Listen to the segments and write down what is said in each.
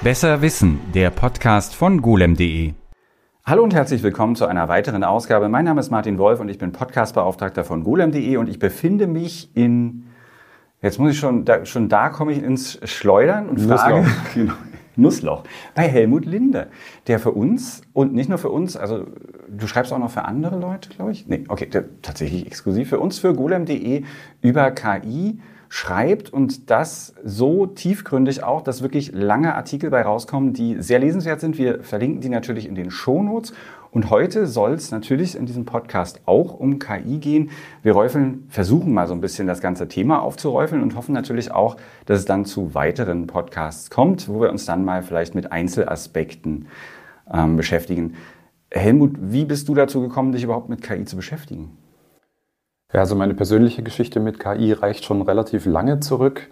Besser Wissen, der Podcast von golem.de. Hallo und herzlich willkommen zu einer weiteren Ausgabe. Mein Name ist Martin Wolf und ich bin Podcastbeauftragter von golem.de und ich befinde mich in, jetzt muss ich schon, da, schon da komme ich ins Schleudern und frage, genau, Nussloch, bei Helmut Linde, der für uns und nicht nur für uns, also du schreibst auch noch für andere Leute, glaube ich? Nee, okay, der, tatsächlich exklusiv für uns, für golem.de über KI schreibt und das so tiefgründig auch, dass wirklich lange Artikel bei rauskommen, die sehr lesenswert sind. Wir verlinken die natürlich in den Shownotes. Und heute soll es natürlich in diesem Podcast auch um KI gehen. Wir räufeln, versuchen mal so ein bisschen das ganze Thema aufzuräufeln und hoffen natürlich auch, dass es dann zu weiteren Podcasts kommt, wo wir uns dann mal vielleicht mit Einzelaspekten ähm, beschäftigen. Helmut, wie bist du dazu gekommen, dich überhaupt mit KI zu beschäftigen? Ja, also meine persönliche Geschichte mit KI reicht schon relativ lange zurück.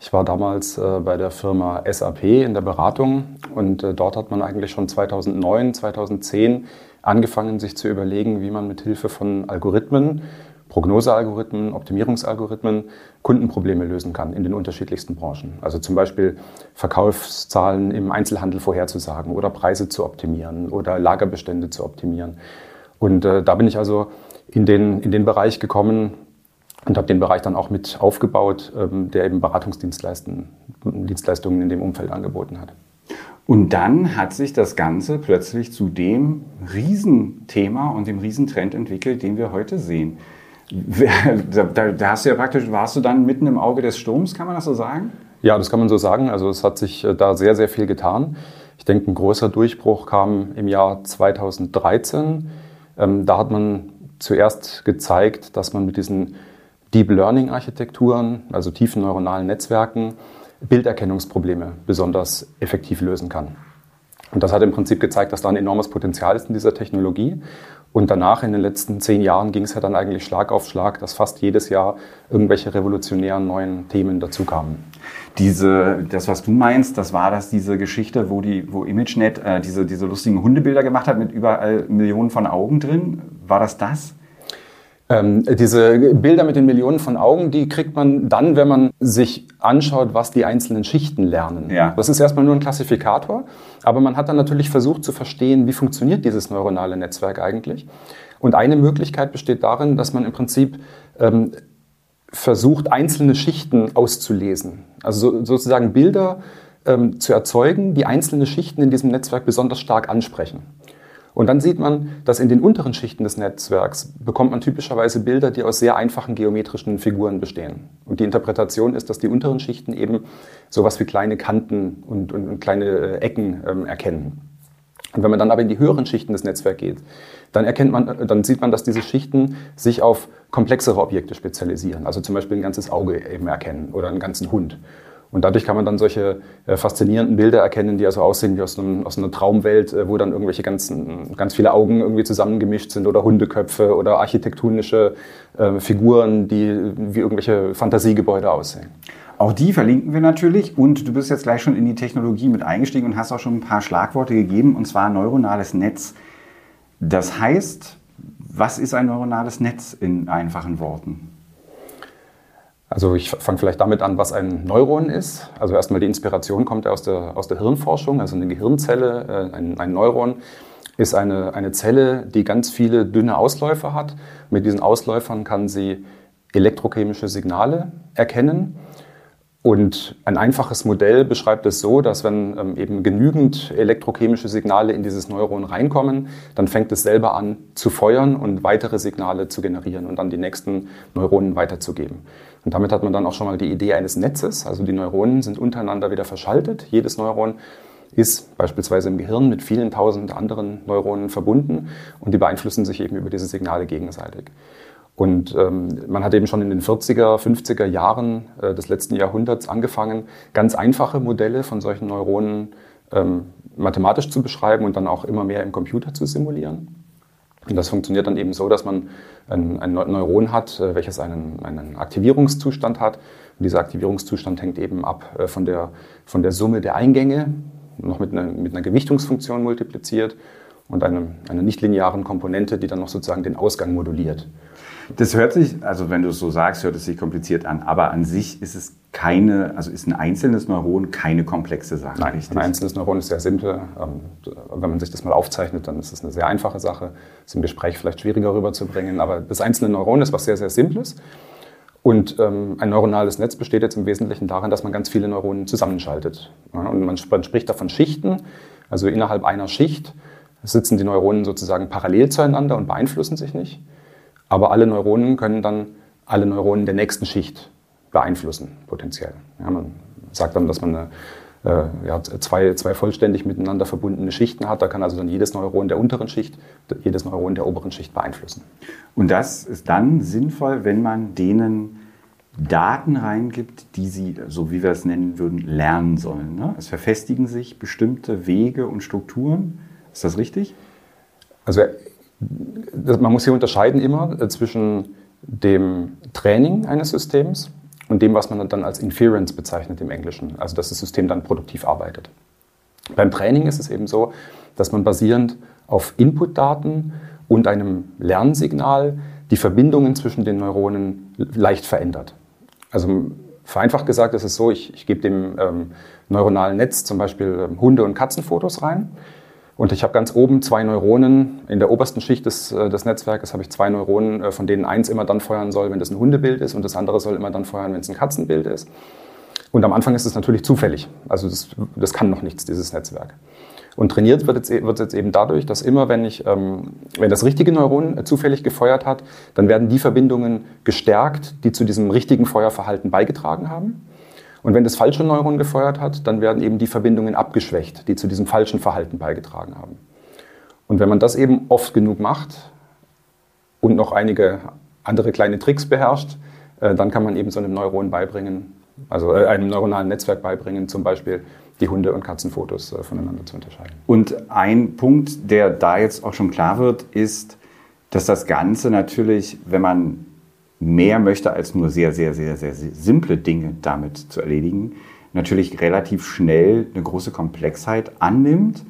Ich war damals äh, bei der Firma SAP in der Beratung und äh, dort hat man eigentlich schon 2009, 2010 angefangen, sich zu überlegen, wie man mit Hilfe von Algorithmen, Prognosealgorithmen, Optimierungsalgorithmen Kundenprobleme lösen kann in den unterschiedlichsten Branchen. Also zum Beispiel Verkaufszahlen im Einzelhandel vorherzusagen oder Preise zu optimieren oder Lagerbestände zu optimieren. Und äh, da bin ich also in den, in den Bereich gekommen und habe den Bereich dann auch mit aufgebaut, ähm, der eben Beratungsdienstleistungen Dienstleistungen in dem Umfeld angeboten hat. Und dann hat sich das Ganze plötzlich zu dem Riesenthema und dem Riesentrend entwickelt, den wir heute sehen. Da, da, hast du ja praktisch, warst du dann mitten im Auge des Sturms, kann man das so sagen? Ja, das kann man so sagen. Also es hat sich äh, da sehr, sehr viel getan. Ich denke, ein großer Durchbruch kam im Jahr 2013. Ähm, da hat man zuerst gezeigt, dass man mit diesen Deep Learning Architekturen, also tiefen neuronalen Netzwerken, Bilderkennungsprobleme besonders effektiv lösen kann. Und das hat im Prinzip gezeigt, dass da ein enormes Potenzial ist in dieser Technologie. Und danach, in den letzten zehn Jahren, ging es ja dann eigentlich Schlag auf Schlag, dass fast jedes Jahr irgendwelche revolutionären neuen Themen dazu kamen. Diese, das, was du meinst, das war das diese Geschichte, wo, die, wo ImageNet äh, diese, diese lustigen Hundebilder gemacht hat mit überall Millionen von Augen drin. War das das? Ähm, diese Bilder mit den Millionen von Augen, die kriegt man dann, wenn man sich anschaut, was die einzelnen Schichten lernen. Ja. Das ist erstmal nur ein Klassifikator, aber man hat dann natürlich versucht zu verstehen, wie funktioniert dieses neuronale Netzwerk eigentlich. Und eine Möglichkeit besteht darin, dass man im Prinzip ähm, versucht, einzelne Schichten auszulesen. Also so, sozusagen Bilder ähm, zu erzeugen, die einzelne Schichten in diesem Netzwerk besonders stark ansprechen. Und dann sieht man, dass in den unteren Schichten des Netzwerks bekommt man typischerweise Bilder, die aus sehr einfachen geometrischen Figuren bestehen. Und die Interpretation ist, dass die unteren Schichten eben sowas wie kleine Kanten und, und, und kleine äh, Ecken ähm, erkennen. Und wenn man dann aber in die höheren Schichten des Netzwerks geht, dann erkennt man, dann sieht man, dass diese Schichten sich auf komplexere Objekte spezialisieren. Also zum Beispiel ein ganzes Auge eben erkennen oder einen ganzen Hund. Und dadurch kann man dann solche äh, faszinierenden Bilder erkennen, die also aussehen wie aus, einem, aus einer Traumwelt, äh, wo dann irgendwelche ganzen, ganz viele Augen irgendwie zusammengemischt sind oder Hundeköpfe oder architektonische äh, Figuren, die wie irgendwelche Fantasiegebäude aussehen. Auch die verlinken wir natürlich und du bist jetzt gleich schon in die Technologie mit eingestiegen und hast auch schon ein paar Schlagworte gegeben und zwar neuronales Netz. Das heißt, was ist ein neuronales Netz in einfachen Worten? Also ich fange vielleicht damit an, was ein Neuron ist. Also erstmal die Inspiration kommt aus der, aus der Hirnforschung, also eine Gehirnzelle, äh, ein, ein Neuron ist eine, eine Zelle, die ganz viele dünne Ausläufer hat. Mit diesen Ausläufern kann sie elektrochemische Signale erkennen. Und ein einfaches Modell beschreibt es so, dass wenn ähm, eben genügend elektrochemische Signale in dieses Neuron reinkommen, dann fängt es selber an zu feuern und weitere Signale zu generieren und dann die nächsten Neuronen weiterzugeben. Und damit hat man dann auch schon mal die Idee eines Netzes. Also die Neuronen sind untereinander wieder verschaltet. Jedes Neuron ist beispielsweise im Gehirn mit vielen tausend anderen Neuronen verbunden und die beeinflussen sich eben über diese Signale gegenseitig. Und ähm, man hat eben schon in den 40er, 50er Jahren äh, des letzten Jahrhunderts angefangen, ganz einfache Modelle von solchen Neuronen ähm, mathematisch zu beschreiben und dann auch immer mehr im Computer zu simulieren. Und das funktioniert dann eben so, dass man ein, ein Neuron hat, äh, welches einen, einen Aktivierungszustand hat. Und dieser Aktivierungszustand hängt eben ab äh, von der, von der Summe der Eingänge, noch mit einer, mit einer Gewichtungsfunktion multipliziert und einem, einer nichtlinearen Komponente, die dann noch sozusagen den Ausgang moduliert. Das hört sich, also wenn du es so sagst, hört es sich kompliziert an, aber an sich ist es keine, also ist ein einzelnes Neuron keine komplexe Sache. Nein, richtig? ein einzelnes Neuron ist sehr simpel. Ähm, wenn man sich das mal aufzeichnet, dann ist es eine sehr einfache Sache. Ist im Gespräch vielleicht schwieriger rüberzubringen, aber das einzelne Neuron ist was sehr, sehr Simples. Und ähm, ein neuronales Netz besteht jetzt im Wesentlichen darin, dass man ganz viele Neuronen zusammenschaltet. Ja, und man, man spricht davon Schichten, also innerhalb einer Schicht sitzen die Neuronen sozusagen parallel zueinander und beeinflussen sich nicht. Aber alle Neuronen können dann alle Neuronen der nächsten Schicht beeinflussen, potenziell. Ja, man sagt dann, dass man eine, äh, ja, zwei, zwei vollständig miteinander verbundene Schichten hat. Da kann also dann jedes Neuron der unteren Schicht, jedes Neuron der oberen Schicht beeinflussen. Und das ist dann sinnvoll, wenn man denen Daten reingibt, die sie, so wie wir es nennen würden, lernen sollen. Ne? Es verfestigen sich bestimmte Wege und Strukturen. Ist das richtig? Also man muss hier unterscheiden immer äh, zwischen dem Training eines Systems und dem, was man dann als Inference bezeichnet im Englischen, also dass das System dann produktiv arbeitet. Beim Training ist es eben so, dass man basierend auf Inputdaten und einem Lernsignal die Verbindungen zwischen den Neuronen leicht verändert. Also vereinfacht gesagt ist es so, ich, ich gebe dem ähm, neuronalen Netz zum Beispiel ähm, Hunde- und Katzenfotos rein und ich habe ganz oben zwei Neuronen. In der obersten Schicht des, äh, des Netzwerkes habe ich zwei Neuronen, äh, von denen eins immer dann feuern soll, wenn das ein Hundebild ist und das andere soll immer dann feuern, wenn es ein Katzenbild ist. Und am Anfang ist es natürlich zufällig. Also das, das kann noch nichts, dieses Netzwerk. Und trainiert wird jetzt, e, jetzt eben dadurch, dass immer, wenn, ich, ähm, wenn das richtige Neuron zufällig gefeuert hat, dann werden die Verbindungen gestärkt, die zu diesem richtigen Feuerverhalten beigetragen haben. Und wenn das falsche Neuron gefeuert hat, dann werden eben die Verbindungen abgeschwächt, die zu diesem falschen Verhalten beigetragen haben. Und wenn man das eben oft genug macht und noch einige andere kleine Tricks beherrscht, äh, dann kann man eben so einem Neuron beibringen, also äh, einem neuronalen Netzwerk beibringen, zum Beispiel die Hunde- und Katzenfotos äh, voneinander zu unterscheiden. Und ein Punkt, der da jetzt auch schon klar wird, ist, dass das Ganze natürlich, wenn man mehr möchte als nur sehr, sehr, sehr, sehr, sehr simple Dinge damit zu erledigen, natürlich relativ schnell eine große Komplexheit annimmt.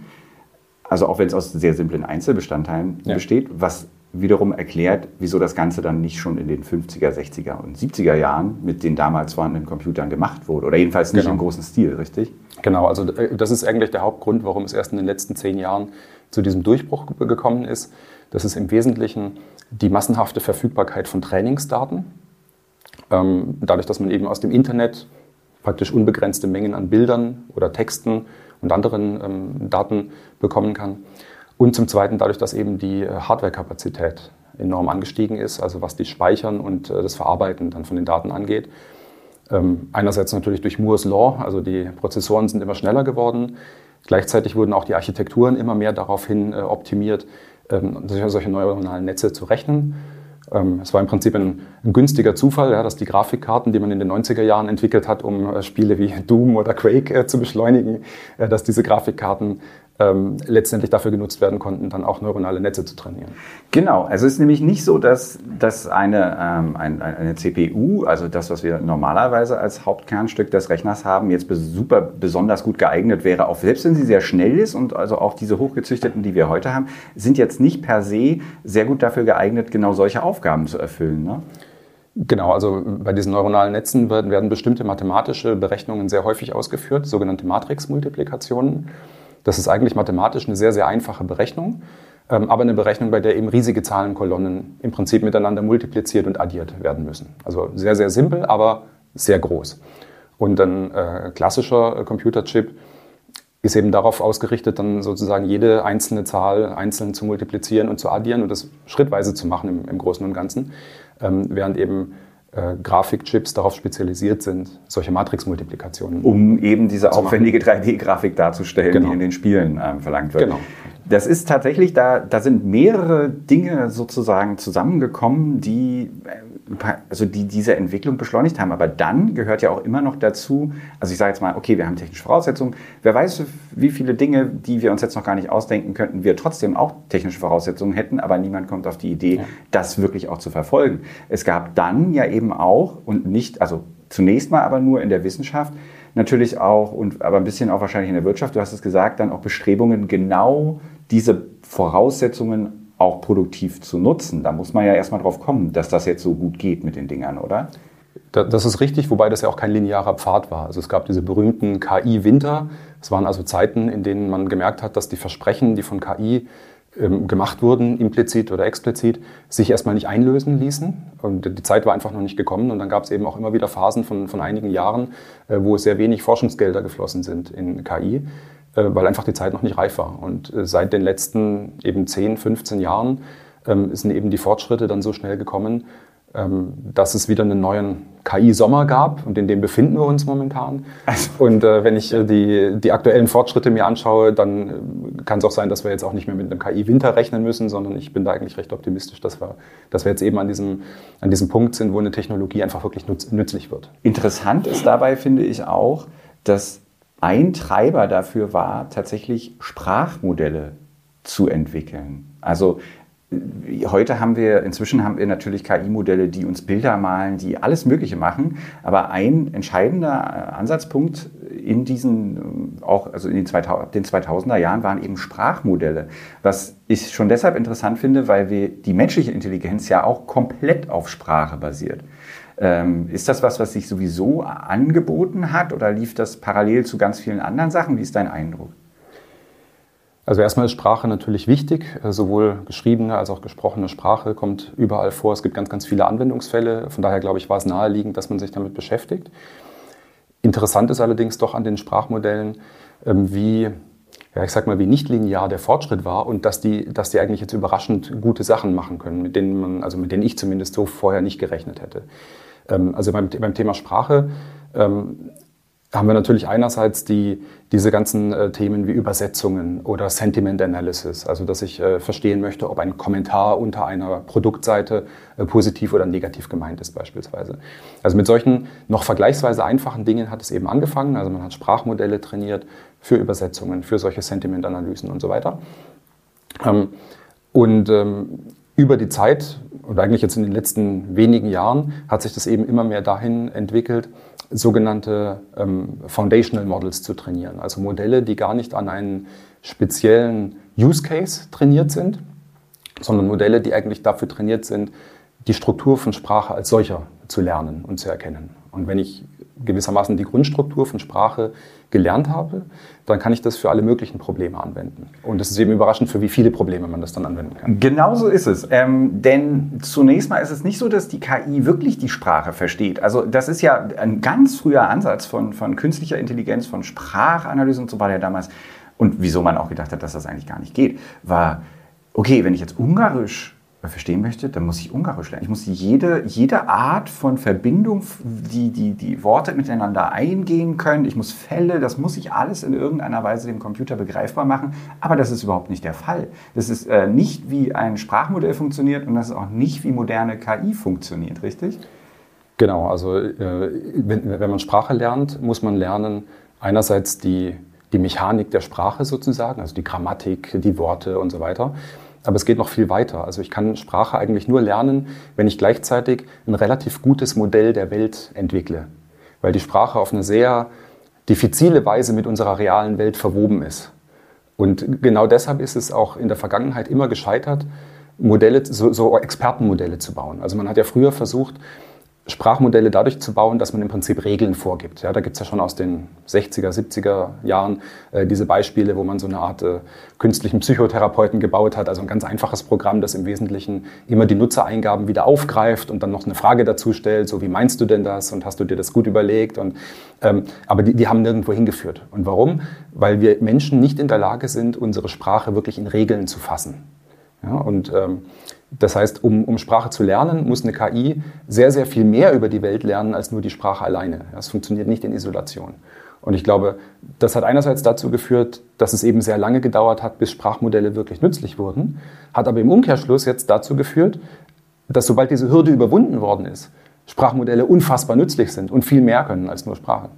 Also auch wenn es aus sehr simplen Einzelbestandteilen ja. besteht, was wiederum erklärt, wieso das Ganze dann nicht schon in den 50er, 60er und 70er Jahren mit den damals vorhandenen Computern gemacht wurde. Oder jedenfalls nicht genau. im großen Stil, richtig? Genau, also äh, das ist eigentlich der Hauptgrund, warum es erst in den letzten zehn Jahren zu diesem Durchbruch gekommen ist. Das ist im Wesentlichen die massenhafte Verfügbarkeit von Trainingsdaten. Ähm, dadurch, dass man eben aus dem Internet praktisch unbegrenzte Mengen an Bildern oder Texten und anderen ähm, Daten bekommen kann. Und zum Zweiten dadurch, dass eben die äh, Hardwarekapazität enorm angestiegen ist, also was die Speichern und äh, das Verarbeiten dann von den Daten angeht. Ähm, einerseits natürlich durch Moore's Law, also die Prozessoren sind immer schneller geworden. Gleichzeitig wurden auch die Architekturen immer mehr daraufhin äh, optimiert, ähm, solche neuronalen Netze zu rechnen. Ähm, es war im Prinzip ein, ein günstiger Zufall, ja, dass die Grafikkarten, die man in den 90er Jahren entwickelt hat, um äh, Spiele wie Doom oder Quake äh, zu beschleunigen, äh, dass diese Grafikkarten ähm, letztendlich dafür genutzt werden konnten, dann auch neuronale Netze zu trainieren. Genau, also es ist nämlich nicht so, dass, dass eine, ähm, ein, eine CPU, also das, was wir normalerweise als Hauptkernstück des Rechners haben, jetzt super besonders gut geeignet wäre, auch selbst wenn sie sehr schnell ist und also auch diese hochgezüchteten, die wir heute haben, sind jetzt nicht per se sehr gut dafür geeignet, genau solche Aufgaben zu erfüllen. Ne? Genau, also bei diesen neuronalen Netzen werden, werden bestimmte mathematische Berechnungen sehr häufig ausgeführt, sogenannte Matrixmultiplikationen. Das ist eigentlich mathematisch eine sehr, sehr einfache Berechnung, ähm, aber eine Berechnung, bei der eben riesige Zahlenkolonnen im Prinzip miteinander multipliziert und addiert werden müssen. Also sehr, sehr simpel, aber sehr groß. Und ein äh, klassischer Computerchip ist eben darauf ausgerichtet, dann sozusagen jede einzelne Zahl einzeln zu multiplizieren und zu addieren und das schrittweise zu machen im, im Großen und Ganzen, ähm, während eben äh, Grafikchips darauf spezialisiert sind, solche Matrixmultiplikationen. Um eben diese aufwendige 3D-Grafik darzustellen, genau. die in den Spielen ähm, verlangt wird. Genau. Das ist tatsächlich, da, da sind mehrere Dinge sozusagen zusammengekommen, die, äh, also die diese Entwicklung beschleunigt haben. Aber dann gehört ja auch immer noch dazu, also ich sage jetzt mal, okay, wir haben technische Voraussetzungen. Wer weiß, wie viele Dinge, die wir uns jetzt noch gar nicht ausdenken könnten, wir trotzdem auch technische Voraussetzungen hätten, aber niemand kommt auf die Idee, ja. das wirklich auch zu verfolgen. Es gab dann ja eben auch, und nicht, also zunächst mal aber nur in der Wissenschaft, natürlich auch, und aber ein bisschen auch wahrscheinlich in der Wirtschaft, du hast es gesagt, dann auch Bestrebungen, genau diese Voraussetzungen auch produktiv zu nutzen. Da muss man ja erstmal drauf kommen, dass das jetzt so gut geht mit den Dingern, oder? Das ist richtig, wobei das ja auch kein linearer Pfad war. Also es gab diese berühmten KI-Winter. Es waren also Zeiten, in denen man gemerkt hat, dass die Versprechen, die von KI ähm, gemacht wurden, implizit oder explizit, sich erstmal nicht einlösen ließen. Und die Zeit war einfach noch nicht gekommen. Und dann gab es eben auch immer wieder Phasen von, von einigen Jahren, äh, wo sehr wenig Forschungsgelder geflossen sind in KI, weil einfach die Zeit noch nicht reif war. Und äh, seit den letzten eben 10, 15 Jahren ähm, sind eben die Fortschritte dann so schnell gekommen, ähm, dass es wieder einen neuen KI-Sommer gab und in dem befinden wir uns momentan. Also. Und äh, wenn ich äh, die, die aktuellen Fortschritte mir anschaue, dann äh, kann es auch sein, dass wir jetzt auch nicht mehr mit einem KI-Winter rechnen müssen, sondern ich bin da eigentlich recht optimistisch, dass wir, dass wir jetzt eben an diesem, an diesem Punkt sind, wo eine Technologie einfach wirklich nützlich wird. Interessant ist dabei, finde ich auch, dass ein Treiber dafür war, tatsächlich Sprachmodelle zu entwickeln. Also Heute haben wir, inzwischen haben wir natürlich KI-Modelle, die uns Bilder malen, die alles Mögliche machen. Aber ein entscheidender äh, Ansatzpunkt in diesen, äh, auch also in den, 2000er Jahren waren eben Sprachmodelle. Was ich schon deshalb interessant finde, weil wir die menschliche Intelligenz ja auch komplett auf Sprache basiert. Ähm, ist das was, was sich sowieso angeboten hat oder lief das parallel zu ganz vielen anderen Sachen? Wie ist dein Eindruck? Also erstmal ist Sprache natürlich wichtig. Äh, sowohl geschriebene als auch gesprochene Sprache kommt überall vor. Es gibt ganz, ganz viele Anwendungsfälle. Von daher glaube ich, war es naheliegend, dass man sich damit beschäftigt. Interessant ist allerdings doch an den Sprachmodellen, ähm, wie, ja, ich sag mal, wie nicht linear der Fortschritt war und dass die, dass die eigentlich jetzt überraschend gute Sachen machen können, mit denen man, also mit denen ich zumindest so vorher nicht gerechnet hätte. Ähm, also beim, beim Thema Sprache ähm, haben wir natürlich einerseits die, diese ganzen äh, Themen wie Übersetzungen oder Sentiment Analysis, also dass ich äh, verstehen möchte, ob ein Kommentar unter einer Produktseite äh, positiv oder negativ gemeint ist beispielsweise. Also mit solchen noch vergleichsweise einfachen Dingen hat es eben angefangen. Also man hat Sprachmodelle trainiert für Übersetzungen, für solche Sentiment-Analysen und so weiter. Ähm, und ähm, über die Zeit, oder eigentlich jetzt in den letzten wenigen Jahren, hat sich das eben immer mehr dahin entwickelt, sogenannte ähm, Foundational Models zu trainieren. Also Modelle, die gar nicht an einen speziellen Use Case trainiert sind, sondern Modelle, die eigentlich dafür trainiert sind, die Struktur von Sprache als solcher zu lernen und zu erkennen. Und wenn ich gewissermaßen die Grundstruktur von Sprache gelernt habe, dann kann ich das für alle möglichen Probleme anwenden. Und es ist eben überraschend, für wie viele Probleme man das dann anwenden kann. Genau so ist es. Ähm, denn zunächst mal ist es nicht so, dass die KI wirklich die Sprache versteht. Also das ist ja ein ganz früher Ansatz von, von künstlicher Intelligenz, von Sprachanalyse und so war der damals. Und wieso man auch gedacht hat, dass das eigentlich gar nicht geht, war, okay, wenn ich jetzt Ungarisch verstehen möchte, dann muss ich Ungarisch lernen. Ich muss jede, jede Art von Verbindung, die, die, die Worte miteinander eingehen können. Ich muss Fälle, das muss ich alles in irgendeiner Weise dem Computer begreifbar machen. Aber das ist überhaupt nicht der Fall. Das ist äh, nicht, wie ein Sprachmodell funktioniert und das ist auch nicht, wie moderne KI funktioniert, richtig? Genau, also äh, wenn, wenn man Sprache lernt, muss man lernen, einerseits die, die Mechanik der Sprache sozusagen, also die Grammatik, die Worte und so weiter. Aber es geht noch viel weiter. Also ich kann Sprache eigentlich nur lernen, wenn ich gleichzeitig ein relativ gutes Modell der Welt entwickle. Weil die Sprache auf eine sehr diffizile Weise mit unserer realen Welt verwoben ist. Und genau deshalb ist es auch in der Vergangenheit immer gescheitert, Modelle, so, so Expertenmodelle zu bauen. Also man hat ja früher versucht, Sprachmodelle dadurch zu bauen, dass man im Prinzip Regeln vorgibt. Ja, da gibt es ja schon aus den 60er, 70er Jahren äh, diese Beispiele, wo man so eine Art äh, künstlichen Psychotherapeuten gebaut hat. Also ein ganz einfaches Programm, das im Wesentlichen immer die Nutzereingaben wieder aufgreift und dann noch eine Frage dazu stellt, so wie meinst du denn das und hast du dir das gut überlegt? Und, ähm, aber die, die haben nirgendwo hingeführt. Und warum? Weil wir Menschen nicht in der Lage sind, unsere Sprache wirklich in Regeln zu fassen. Ja, und ähm, das heißt, um, um Sprache zu lernen, muss eine KI sehr, sehr viel mehr über die Welt lernen als nur die Sprache alleine. Das funktioniert nicht in Isolation. Und ich glaube, das hat einerseits dazu geführt, dass es eben sehr lange gedauert hat, bis Sprachmodelle wirklich nützlich wurden, hat aber im Umkehrschluss jetzt dazu geführt, dass sobald diese Hürde überwunden worden ist, Sprachmodelle unfassbar nützlich sind und viel mehr können als nur Sprache.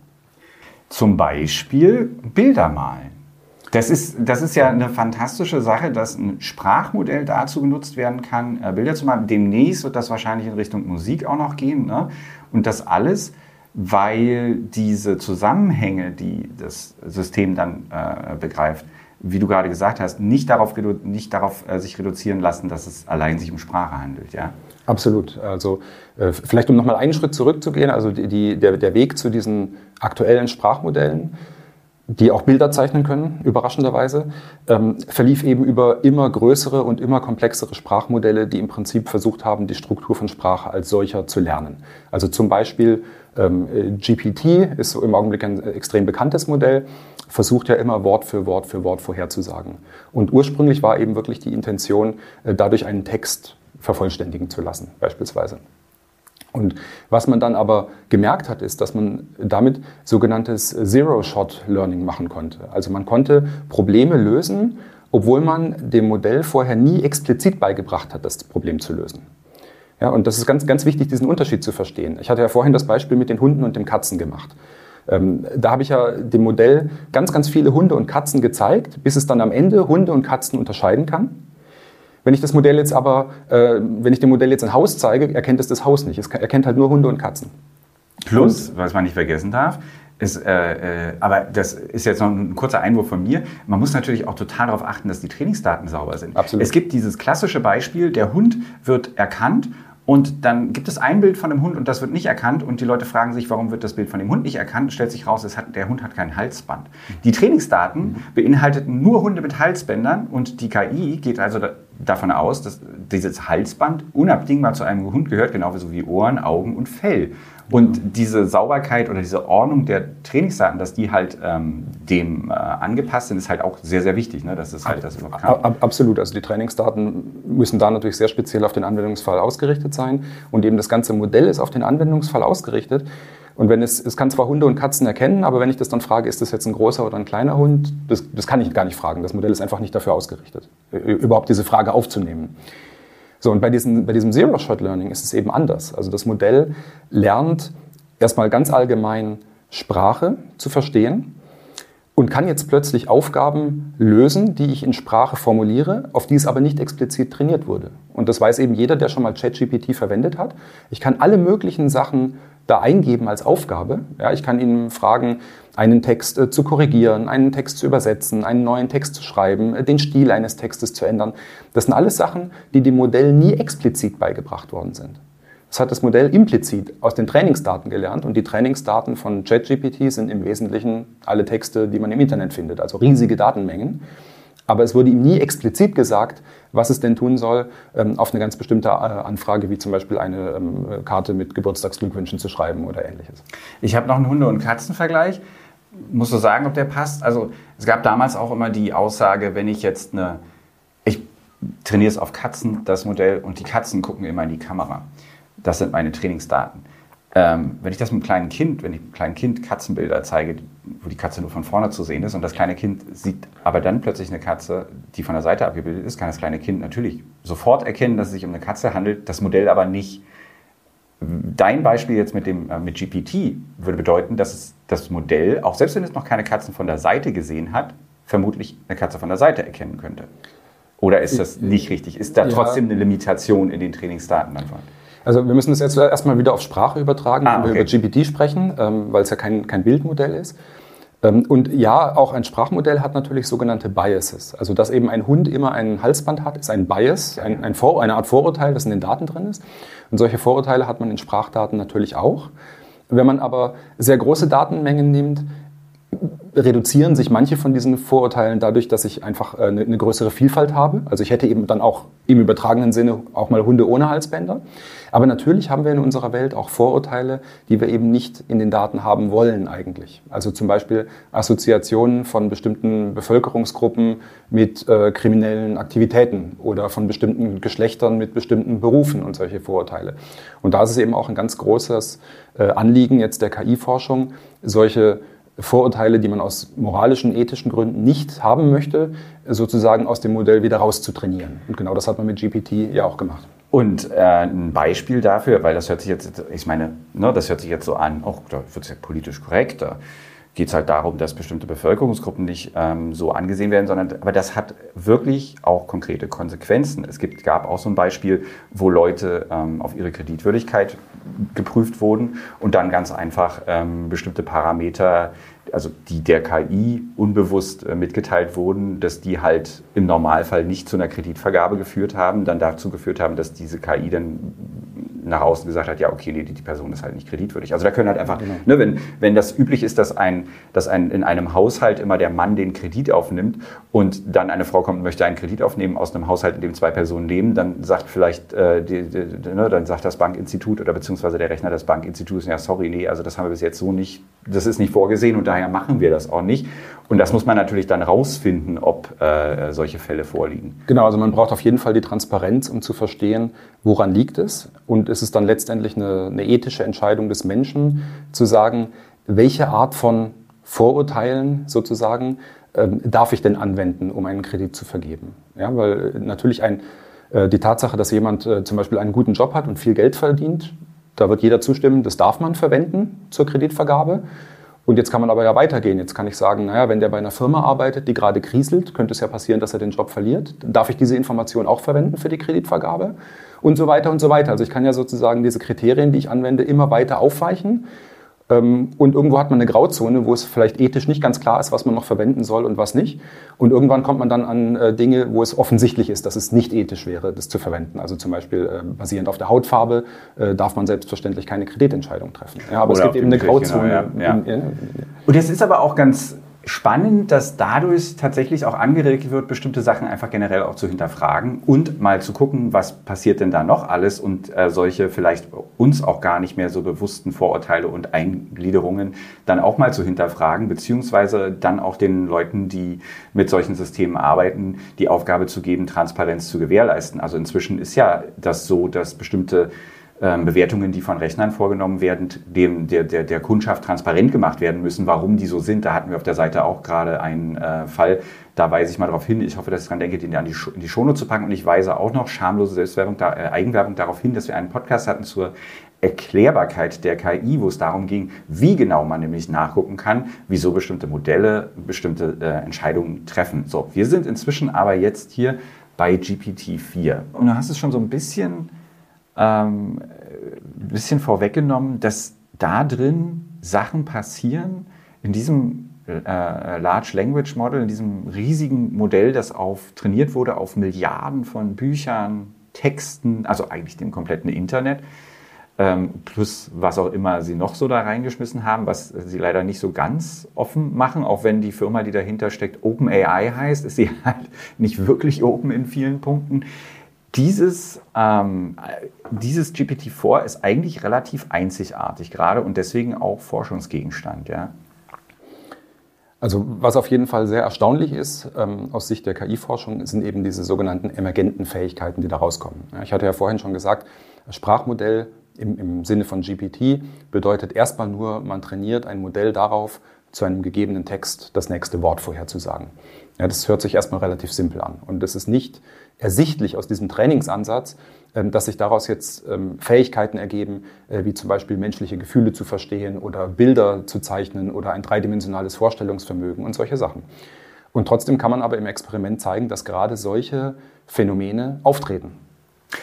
Zum Beispiel Bilder malen. Das ist, das ist ja eine fantastische Sache, dass ein Sprachmodell dazu genutzt werden kann, äh, Bilder zu machen. Demnächst wird das wahrscheinlich in Richtung Musik auch noch gehen. Ne? Und das alles, weil diese Zusammenhänge, die das System dann äh, begreift, wie du gerade gesagt hast, nicht darauf, nicht darauf äh, sich reduzieren lassen, dass es allein sich um Sprache handelt. Ja? Absolut. Also äh, vielleicht um nochmal einen Schritt zurückzugehen, also die, die, der, der Weg zu diesen aktuellen Sprachmodellen, die auch Bilder zeichnen können, überraschenderweise, ähm, verlief eben über immer größere und immer komplexere Sprachmodelle, die im Prinzip versucht haben, die Struktur von Sprache als solcher zu lernen. Also zum Beispiel ähm, GPT ist im Augenblick ein extrem bekanntes Modell, versucht ja immer Wort für Wort für Wort vorherzusagen. Und ursprünglich war eben wirklich die Intention, äh, dadurch einen Text vervollständigen zu lassen, beispielsweise. Und was man dann aber gemerkt hat, ist, dass man damit sogenanntes Zero-Shot-Learning machen konnte. Also man konnte Probleme lösen, obwohl man dem Modell vorher nie explizit beigebracht hat, das Problem zu lösen. Ja, und das ist ganz, ganz wichtig, diesen Unterschied zu verstehen. Ich hatte ja vorhin das Beispiel mit den Hunden und den Katzen gemacht. Ähm, da habe ich ja dem Modell ganz, ganz viele Hunde und Katzen gezeigt, bis es dann am Ende Hunde und Katzen unterscheiden kann. Wenn ich das Modell jetzt aber, äh, wenn ich dem Modell jetzt ein Haus zeige, erkennt es das Haus nicht. Es erkennt halt nur Hunde und Katzen. Plus, was man nicht vergessen darf, ist, äh, äh, aber das ist jetzt noch ein kurzer Einwurf von mir. Man muss natürlich auch total darauf achten, dass die Trainingsdaten sauber sind. Absolut. Es gibt dieses klassische Beispiel, der Hund wird erkannt und dann gibt es ein Bild von dem Hund und das wird nicht erkannt und die Leute fragen sich, warum wird das Bild von dem Hund nicht erkannt? Stellt sich raus, hat, der Hund hat kein Halsband. Die Trainingsdaten beinhalteten nur Hunde mit Halsbändern und die KI geht also da, davon aus, dass dieses Halsband unabdingbar zu einem Hund gehört, genauso wie Ohren, Augen und Fell. Und diese Sauberkeit oder diese Ordnung der Trainingsdaten, dass die halt ähm, dem äh, angepasst sind, ist halt auch sehr, sehr wichtig, ne? dass es halt das überhaupt kann. Absolut. Also die Trainingsdaten müssen da natürlich sehr speziell auf den Anwendungsfall ausgerichtet sein. Und eben das ganze Modell ist auf den Anwendungsfall ausgerichtet. Und wenn es, es kann zwar Hunde und Katzen erkennen, aber wenn ich das dann frage, ist das jetzt ein großer oder ein kleiner Hund, das, das kann ich gar nicht fragen. Das Modell ist einfach nicht dafür ausgerichtet, überhaupt diese Frage aufzunehmen. So, und bei, diesen, bei diesem Zero-Shot-Learning ist es eben anders. Also das Modell lernt erstmal ganz allgemein Sprache zu verstehen und kann jetzt plötzlich Aufgaben lösen, die ich in Sprache formuliere, auf die es aber nicht explizit trainiert wurde. Und das weiß eben jeder, der schon mal ChatGPT verwendet hat. Ich kann alle möglichen Sachen da eingeben als Aufgabe. Ja, ich kann Ihnen fragen, einen Text äh, zu korrigieren, einen Text zu übersetzen, einen neuen Text zu schreiben, äh, den Stil eines Textes zu ändern. Das sind alles Sachen, die dem Modell nie explizit beigebracht worden sind. Das hat das Modell implizit aus den Trainingsdaten gelernt und die Trainingsdaten von ChatGPT sind im Wesentlichen alle Texte, die man im Internet findet, also riesige Datenmengen. Aber es wurde ihm nie explizit gesagt, was es denn tun soll, ähm, auf eine ganz bestimmte äh, Anfrage, wie zum Beispiel eine ähm, Karte mit Geburtstagsglückwünschen zu schreiben oder ähnliches. Ich habe noch einen Hunde- und Katzenvergleich. Musst du sagen, ob der passt? Also es gab damals auch immer die Aussage, wenn ich jetzt eine, ich trainiere es auf Katzen, das Modell, und die Katzen gucken immer in die Kamera. Das sind meine Trainingsdaten. Ähm, wenn ich das mit einem kleinen Kind, wenn ich einem kleinen Kind Katzenbilder zeige, wo die Katze nur von vorne zu sehen ist und das kleine Kind sieht aber dann plötzlich eine Katze, die von der Seite abgebildet ist, kann das kleine Kind natürlich sofort erkennen, dass es sich um eine Katze handelt, das Modell aber nicht. Dein Beispiel jetzt mit, dem, äh, mit GPT würde bedeuten, dass es das Modell, auch selbst wenn es noch keine Katzen von der Seite gesehen hat, vermutlich eine Katze von der Seite erkennen könnte. Oder ist das nicht richtig? Ist da trotzdem eine Limitation in den Trainingsdaten dann vorhanden? Also wir müssen das jetzt erstmal wieder auf Sprache übertragen, ah, wenn wir über GPT sprechen, ähm, weil es ja kein, kein Bildmodell ist. Ähm, und ja, auch ein Sprachmodell hat natürlich sogenannte Biases. Also dass eben ein Hund immer ein Halsband hat, ist ein Bias, ein, ein Vor, eine Art Vorurteil, das in den Daten drin ist. Und solche Vorurteile hat man in Sprachdaten natürlich auch. Wenn man aber sehr große Datenmengen nimmt, reduzieren sich manche von diesen Vorurteilen dadurch, dass ich einfach äh, eine, eine größere Vielfalt habe. Also ich hätte eben dann auch im übertragenen Sinne auch mal Hunde ohne Halsbänder. Aber natürlich haben wir in unserer Welt auch Vorurteile, die wir eben nicht in den Daten haben wollen eigentlich. Also zum Beispiel Assoziationen von bestimmten Bevölkerungsgruppen mit äh, kriminellen Aktivitäten oder von bestimmten Geschlechtern mit bestimmten Berufen und solche Vorurteile. Und da ist es eben auch ein ganz großes äh, Anliegen jetzt der KI-Forschung, solche Vorurteile, die man aus moralischen, ethischen Gründen nicht haben möchte, sozusagen aus dem Modell wieder rauszutrainieren. Und genau das hat man mit GPT ja auch gemacht. Und äh, ein Beispiel dafür, weil das hört sich jetzt, ich meine, ne, das hört sich jetzt so an, auch da wird es ja politisch korrekt, da geht es halt darum, dass bestimmte Bevölkerungsgruppen nicht ähm, so angesehen werden, sondern aber das hat wirklich auch konkrete Konsequenzen. Es gibt, gab auch so ein Beispiel, wo Leute ähm, auf ihre Kreditwürdigkeit geprüft wurden und dann ganz einfach ähm, bestimmte Parameter also die der KI unbewusst äh, mitgeteilt wurden, dass die halt im Normalfall nicht zu einer Kreditvergabe geführt haben, dann dazu geführt haben, dass diese KI dann nach außen gesagt hat, ja, okay, nee, die, die Person ist halt nicht kreditwürdig. Also da können halt einfach, genau. ne, wenn, wenn das üblich ist, dass, ein, dass ein, in einem Haushalt immer der Mann den Kredit aufnimmt und dann eine Frau kommt und möchte einen Kredit aufnehmen aus einem Haushalt, in dem zwei Personen leben, dann sagt vielleicht, äh, die, die, ne, dann sagt das Bankinstitut oder beziehungsweise der Rechner des Bankinstituts, ja, sorry, nee, also das haben wir bis jetzt so nicht, das ist nicht vorgesehen und daher machen wir das auch nicht. Und das muss man natürlich dann rausfinden, ob äh, solche Fälle vorliegen. Genau, also man braucht auf jeden Fall die Transparenz, um zu verstehen, woran liegt es. Und es ist dann letztendlich eine, eine ethische Entscheidung des Menschen, zu sagen, welche Art von Vorurteilen sozusagen ähm, darf ich denn anwenden, um einen Kredit zu vergeben. Ja, weil natürlich ein, äh, die Tatsache, dass jemand äh, zum Beispiel einen guten Job hat und viel Geld verdient, da wird jeder zustimmen, das darf man verwenden zur Kreditvergabe. Und jetzt kann man aber ja weitergehen. Jetzt kann ich sagen, naja, wenn der bei einer Firma arbeitet, die gerade kriselt, könnte es ja passieren, dass er den Job verliert. Darf ich diese Information auch verwenden für die Kreditvergabe? Und so weiter und so weiter. Also ich kann ja sozusagen diese Kriterien, die ich anwende, immer weiter aufweichen und irgendwo hat man eine Grauzone, wo es vielleicht ethisch nicht ganz klar ist, was man noch verwenden soll und was nicht. Und irgendwann kommt man dann an äh, Dinge, wo es offensichtlich ist, dass es nicht ethisch wäre, das zu verwenden. Also zum Beispiel äh, basierend auf der Hautfarbe äh, darf man selbstverständlich keine Kreditentscheidung treffen. Ja, aber Oder es gibt eben eine Grauzone. Genau, ja. Ja. Und es ist aber auch ganz spannend, dass dadurch tatsächlich auch angeregt wird, bestimmte Sachen einfach generell auch zu hinterfragen und mal zu gucken, was passiert denn da noch alles und äh, solche vielleicht uns auch gar nicht mehr so bewussten Vorurteile und Eingliederungen dann auch mal zu hinterfragen, beziehungsweise dann auch den Leuten, die mit solchen Systemen arbeiten, die Aufgabe zu geben, Transparenz zu gewährleisten. Also inzwischen ist ja das so, dass bestimmte Bewertungen, die von Rechnern vorgenommen werden, dem der, der, der Kundschaft transparent gemacht werden müssen, warum die so sind. Da hatten wir auf der Seite auch gerade einen äh, Fall. Da weise ich mal darauf hin. Ich hoffe, dass ich daran denke, den an die, in die Shownote zu packen. Und ich weise auch noch schamlose Selbstwerbung, da, äh, Eigenwerbung darauf hin, dass wir einen Podcast hatten zur Erklärbarkeit der KI, wo es darum ging, wie genau man nämlich nachgucken kann, wieso bestimmte Modelle bestimmte äh, Entscheidungen treffen. So, wir sind inzwischen aber jetzt hier bei GPT-4. Und du hast es schon so ein bisschen ähm, ein bisschen vorweggenommen, dass da drin Sachen passieren in diesem äh, Large Language Model, in diesem riesigen Modell, das auf, trainiert wurde auf Milliarden von Büchern, Texten, also eigentlich dem kompletten Internet, ähm, plus was auch immer sie noch so da reingeschmissen haben, was sie leider nicht so ganz offen machen, auch wenn die Firma, die dahinter steckt, OpenAI heißt, ist sie halt nicht wirklich open in vielen Punkten. Dieses, ähm, dieses GPT-4 ist eigentlich relativ einzigartig gerade und deswegen auch Forschungsgegenstand. Ja? Also was auf jeden Fall sehr erstaunlich ist ähm, aus Sicht der KI-Forschung, sind eben diese sogenannten emergenten Fähigkeiten, die da rauskommen. Ja, ich hatte ja vorhin schon gesagt, Sprachmodell im, im Sinne von GPT bedeutet erstmal nur, man trainiert ein Modell darauf, zu einem gegebenen Text das nächste Wort vorherzusagen. Ja, das hört sich erstmal relativ simpel an. Und es ist nicht ersichtlich aus diesem Trainingsansatz, ähm, dass sich daraus jetzt ähm, Fähigkeiten ergeben, äh, wie zum Beispiel menschliche Gefühle zu verstehen oder Bilder zu zeichnen oder ein dreidimensionales Vorstellungsvermögen und solche Sachen. Und trotzdem kann man aber im Experiment zeigen, dass gerade solche Phänomene auftreten.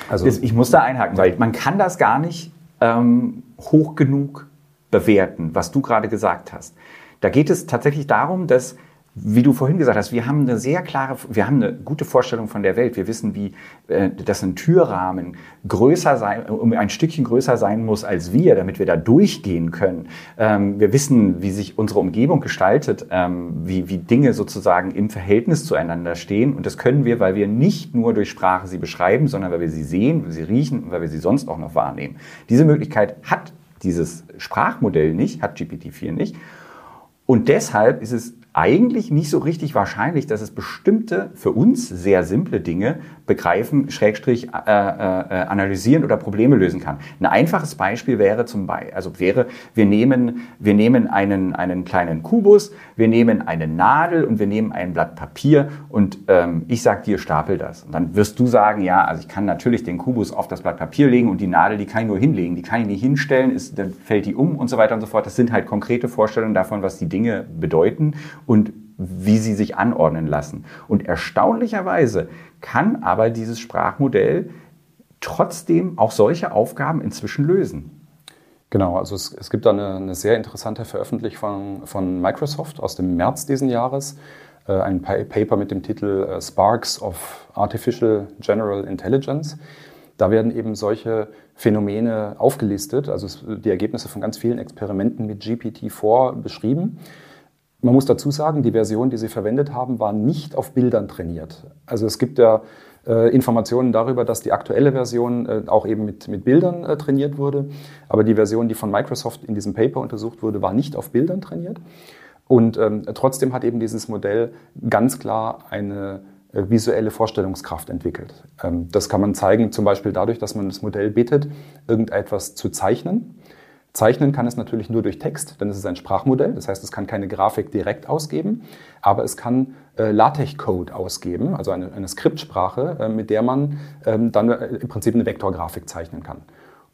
Also, ich muss da einhaken, weil man kann das gar nicht ähm, hoch genug bewerten, was du gerade gesagt hast. Da geht es tatsächlich darum, dass wie du vorhin gesagt hast, wir haben eine sehr klare, wir haben eine gute Vorstellung von der Welt. Wir wissen, wie, äh, dass ein Türrahmen größer sein, um ein Stückchen größer sein muss als wir, damit wir da durchgehen können. Ähm, wir wissen, wie sich unsere Umgebung gestaltet, ähm, wie, wie Dinge sozusagen im Verhältnis zueinander stehen. Und das können wir, weil wir nicht nur durch Sprache sie beschreiben, sondern weil wir sie sehen, weil sie riechen und weil wir sie sonst auch noch wahrnehmen. Diese Möglichkeit hat dieses Sprachmodell nicht, hat GPT-4 nicht. Und deshalb ist es eigentlich nicht so richtig wahrscheinlich, dass es bestimmte für uns sehr simple Dinge begreifen, Schrägstrich äh, äh, analysieren oder Probleme lösen kann. Ein einfaches Beispiel wäre zum Beispiel, also wäre, wir nehmen, wir nehmen einen, einen kleinen Kubus, wir nehmen eine Nadel und wir nehmen ein Blatt Papier und ähm, ich sage dir, stapel das. Und dann wirst du sagen, ja, also ich kann natürlich den Kubus auf das Blatt Papier legen und die Nadel, die kann ich nur hinlegen, die kann ich nicht hinstellen, ist, dann fällt die um und so weiter und so fort. Das sind halt konkrete Vorstellungen davon, was die Dinge bedeuten und wie sie sich anordnen lassen. Und erstaunlicherweise kann aber dieses Sprachmodell trotzdem auch solche Aufgaben inzwischen lösen. Genau, also es, es gibt da eine, eine, sehr interessante Veröffentlichung von, von Microsoft aus dem März diesen Jahres, äh, ein Paper mit dem Titel äh, Sparks of Artificial General Intelligence. Da werden eben solche Phänomene aufgelistet, also die Ergebnisse von ganz vielen Experimenten mit GPT-4 beschrieben. Man muss dazu sagen, die Version, die sie verwendet haben, war nicht auf Bildern trainiert. Also es gibt ja äh, Informationen darüber, dass die aktuelle Version äh, auch eben mit, mit Bildern äh, trainiert wurde. Aber die Version, die von Microsoft in diesem Paper untersucht wurde, war nicht auf Bildern trainiert. Und ähm, trotzdem hat eben dieses Modell ganz klar eine äh, visuelle Vorstellungskraft entwickelt. Ähm, das kann man zeigen, zum Beispiel dadurch, dass man das Modell bittet, irgendetwas zu zeichnen. Zeichnen kann es natürlich nur durch Text, denn es ist ein Sprachmodell. Das heißt, es kann keine Grafik direkt ausgeben, aber es kann äh, LaTeX-Code ausgeben, also eine, eine Skriptsprache, äh, mit der man ähm, dann äh, im Prinzip eine Vektorgrafik zeichnen kann.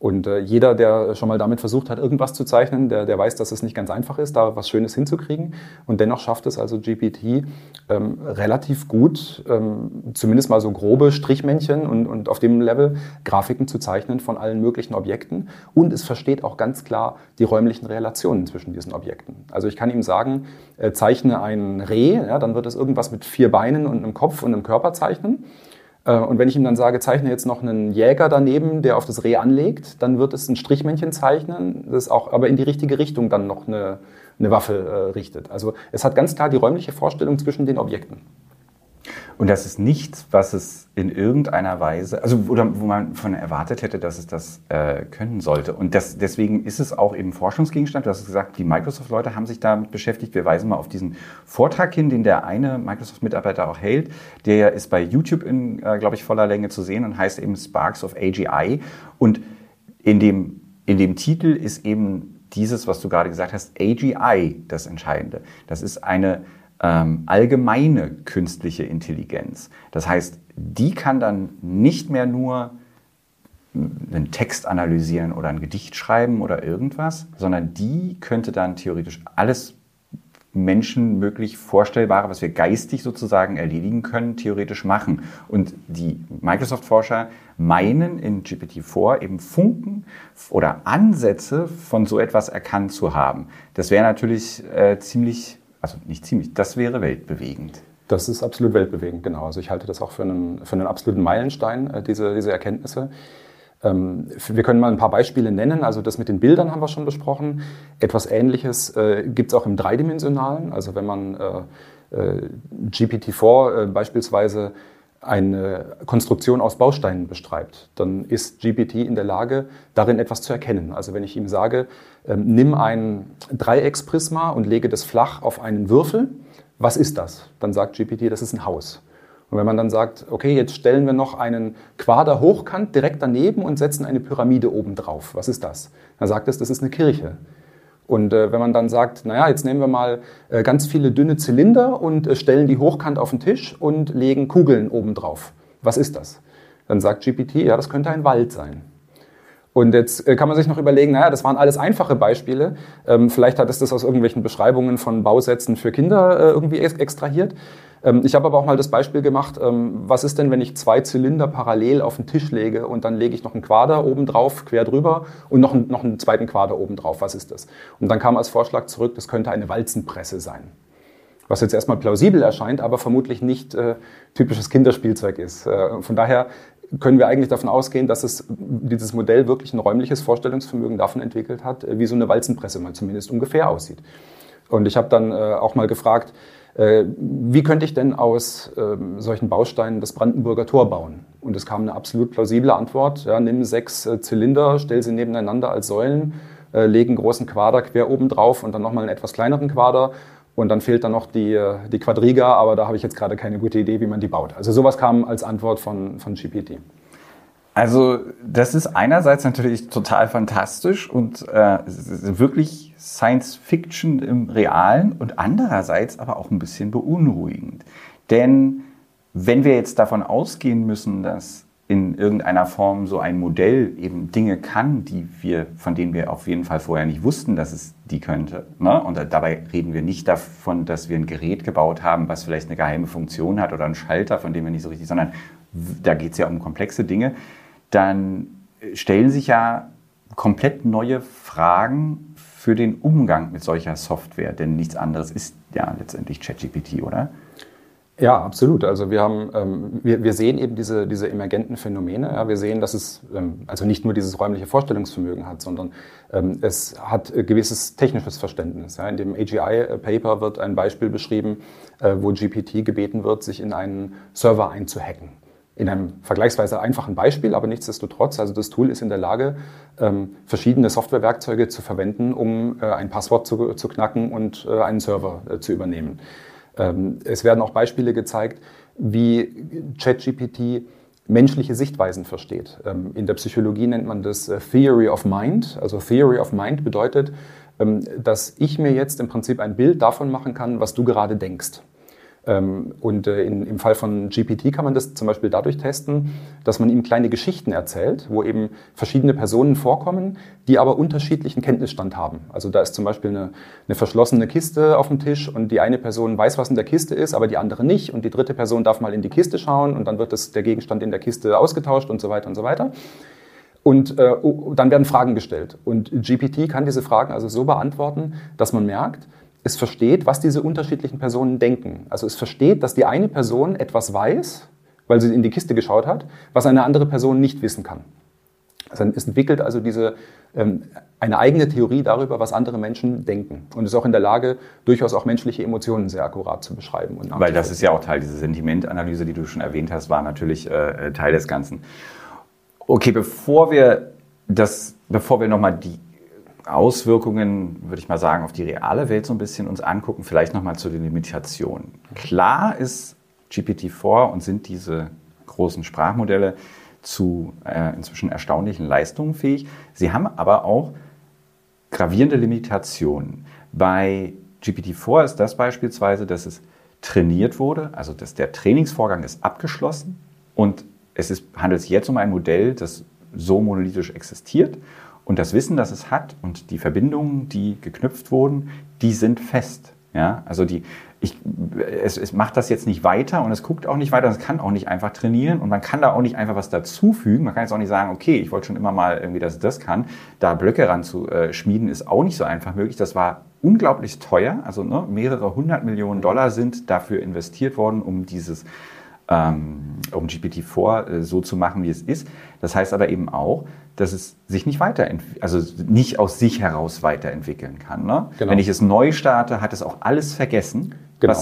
Und äh, jeder, der schon mal damit versucht hat, irgendwas zu zeichnen, der, der weiß, dass es nicht ganz einfach ist, da was Schönes hinzukriegen. Und dennoch schafft es also GPT ähm, relativ gut, ähm, zumindest mal so grobe Strichmännchen und, und auf dem Level Grafiken zu zeichnen von allen möglichen Objekten. Und es versteht auch ganz klar die räumlichen Relationen zwischen diesen Objekten. Also ich kann ihm sagen, äh, zeichne ein Reh, ja, dann wird es irgendwas mit vier Beinen und einem Kopf und einem Körper zeichnen. Äh, und wenn ich ihm dann sage, zeichne jetzt noch einen Jäger daneben, der auf das Reh anlegt, dann wird es ein Strichmännchen zeichnen, das auch aber in die richtige Richtung dann noch eine, eine Waffe äh, richtet. Also es hat ganz klar die räumliche Vorstellung zwischen den Objekten. Und das ist nichts, was es in irgendeiner Weise, also oder wo man von erwartet hätte, dass es das äh, können sollte. Und das, deswegen ist es auch eben Forschungsgegenstand. Du hast gesagt, die Microsoft-Leute haben sich damit beschäftigt. Wir weisen mal auf diesen Vortrag hin, den der eine Microsoft-Mitarbeiter auch hält. Der ist bei YouTube in, äh, glaube ich, voller Länge zu sehen und heißt eben Sparks of AGI. Und in dem, in dem Titel ist eben dieses, was du gerade gesagt hast, AGI das Entscheidende. Das ist eine ähm, allgemeine künstliche Intelligenz. Das heißt, die kann dann nicht mehr nur einen Text analysieren oder ein Gedicht schreiben oder irgendwas, sondern die könnte dann theoretisch alles Menschen möglich Vorstellbare, was wir geistig sozusagen erledigen können, theoretisch machen. Und die Microsoft-Forscher meinen in GPT-4 eben Funken oder Ansätze von so etwas erkannt zu haben. Das wäre natürlich äh, ziemlich also nicht ziemlich, das wäre weltbewegend. Das ist absolut weltbewegend, genau. Also ich halte das auch für einen, für einen absoluten Meilenstein, äh, diese, diese Erkenntnisse. Ähm, wir können mal ein paar Beispiele nennen. Also das mit den Bildern haben wir schon besprochen. Etwas Ähnliches äh, gibt es auch im Dreidimensionalen. Also wenn man äh, äh, GPT-4 äh, beispielsweise eine Konstruktion aus Bausteinen beschreibt, dann ist GPT in der Lage, darin etwas zu erkennen. Also wenn ich ihm sage, ähm, nimm ein Dreiecksprisma und lege das flach auf einen Würfel, was ist das? Dann sagt GPT, das ist ein Haus. Und wenn man dann sagt, okay, jetzt stellen wir noch einen Quader hochkant direkt daneben und setzen eine Pyramide oben drauf, was ist das? Dann sagt es, das ist eine Kirche. Und äh, wenn man dann sagt, naja, jetzt nehmen wir mal äh, ganz viele dünne Zylinder und äh, stellen die hochkant auf den Tisch und legen Kugeln oben drauf. Was ist das? Dann sagt GPT, ja, das könnte ein Wald sein. Und jetzt äh, kann man sich noch überlegen, naja, das waren alles einfache Beispiele. Ähm, vielleicht hat es das aus irgendwelchen Beschreibungen von Bausätzen für Kinder äh, irgendwie extrahiert. Ähm, ich habe aber auch mal das Beispiel gemacht, ähm, was ist denn, wenn ich zwei Zylinder parallel auf den Tisch lege und dann lege ich noch einen Quader oben drauf, quer drüber und noch einen, noch einen zweiten Quader oben drauf. Was ist das? Und dann kam als Vorschlag zurück, das könnte eine Walzenpresse sein. Was jetzt erstmal plausibel erscheint, aber vermutlich nicht äh, typisches Kinderspielzeug ist. Äh, von daher können wir eigentlich davon ausgehen, dass es dieses Modell wirklich ein räumliches Vorstellungsvermögen davon entwickelt hat, äh, wie so eine Walzenpresse mal zumindest ungefähr aussieht. Und ich habe dann äh, auch mal gefragt, äh, wie könnte ich denn aus ähm, solchen Bausteinen das Brandenburger Tor bauen? Und es kam eine absolut plausible Antwort. Ja, nimm sechs Zylinder, stell sie nebeneinander als Säulen, äh, leg einen großen Quader quer oben drauf und dann nochmal einen etwas kleineren Quader. Und dann fehlt dann noch die, die Quadriga, aber da habe ich jetzt gerade keine gute Idee, wie man die baut. Also sowas kam als Antwort von, von GPT. Also das ist einerseits natürlich total fantastisch und äh, wirklich Science Fiction im Realen und andererseits aber auch ein bisschen beunruhigend. Denn wenn wir jetzt davon ausgehen müssen, dass in irgendeiner Form so ein Modell eben Dinge kann, die wir, von denen wir auf jeden Fall vorher nicht wussten, dass es die könnte. Ne? Und dabei reden wir nicht davon, dass wir ein Gerät gebaut haben, was vielleicht eine geheime Funktion hat oder einen Schalter, von dem wir nicht so richtig, sondern da geht es ja um komplexe Dinge dann stellen sich ja komplett neue Fragen für den Umgang mit solcher Software, denn nichts anderes ist ja letztendlich ChatGPT, oder? Ja, absolut. Also wir haben, ähm, wir, wir sehen eben diese, diese emergenten Phänomene. Ja, wir sehen, dass es ähm, also nicht nur dieses räumliche Vorstellungsvermögen hat, sondern ähm, es hat gewisses technisches Verständnis. Ja. In dem AGI-Paper wird ein Beispiel beschrieben, äh, wo GPT gebeten wird, sich in einen Server einzuhacken. In einem vergleichsweise einfachen Beispiel, aber nichtsdestotrotz, also das Tool ist in der Lage, ähm, verschiedene Softwarewerkzeuge zu verwenden, um äh, ein Passwort zu, zu knacken und äh, einen Server äh, zu übernehmen. Ähm, es werden auch Beispiele gezeigt, wie ChatGPT menschliche Sichtweisen versteht. Ähm, in der Psychologie nennt man das äh, Theory of Mind. Also Theory of Mind bedeutet, ähm, dass ich mir jetzt im Prinzip ein Bild davon machen kann, was du gerade denkst. Ähm, und äh, im Fall von GPT kann man das zum Beispiel dadurch testen, dass man ihm kleine Geschichten erzählt, wo eben verschiedene Personen vorkommen, die aber unterschiedlichen Kenntnisstand haben. Also da ist zum Beispiel eine, eine verschlossene Kiste auf dem Tisch und die eine Person weiß, was in der Kiste ist, aber die andere nicht. Und die dritte Person darf mal in die Kiste schauen und dann wird das, der Gegenstand in der Kiste ausgetauscht und so weiter und so weiter. Und äh, dann werden Fragen gestellt. Und GPT kann diese Fragen also so beantworten, dass man merkt, es versteht, was diese unterschiedlichen Personen denken. Also es versteht, dass die eine Person etwas weiß, weil sie in die Kiste geschaut hat, was eine andere Person nicht wissen kann. Also es entwickelt also diese, ähm, eine eigene Theorie darüber, was andere Menschen denken und ist auch in der Lage, durchaus auch menschliche Emotionen sehr akkurat zu beschreiben. Weil das ist ja auch Teil dieser Sentimentanalyse, die du schon erwähnt hast, war natürlich äh, Teil des Ganzen. Okay, bevor wir das, bevor wir nochmal die Auswirkungen, würde ich mal sagen, auf die reale Welt so ein bisschen uns angucken, vielleicht nochmal zu den Limitationen. Klar ist GPT-4 und sind diese großen Sprachmodelle zu äh, inzwischen erstaunlichen Leistungen fähig. Sie haben aber auch gravierende Limitationen. Bei GPT-4 ist das beispielsweise, dass es trainiert wurde, also dass der Trainingsvorgang ist abgeschlossen und es ist, handelt sich jetzt um ein Modell, das so monolithisch existiert und das Wissen, das es hat und die Verbindungen, die geknüpft wurden, die sind fest. Ja, also die, ich, es, es macht das jetzt nicht weiter und es guckt auch nicht weiter, es kann auch nicht einfach trainieren und man kann da auch nicht einfach was dazufügen. Man kann jetzt auch nicht sagen, okay, ich wollte schon immer mal irgendwie, dass es das kann. Da Blöcke ran zu äh, schmieden ist auch nicht so einfach möglich. Das war unglaublich teuer. Also ne, mehrere hundert Millionen Dollar sind dafür investiert worden, um dieses um GPT-4 äh, so zu machen, wie es ist. Das heißt aber eben auch, dass es sich nicht weiterentwickeln, also nicht aus sich heraus weiterentwickeln kann. Ne? Genau. Wenn ich es neu starte, hat es auch alles vergessen. Genau.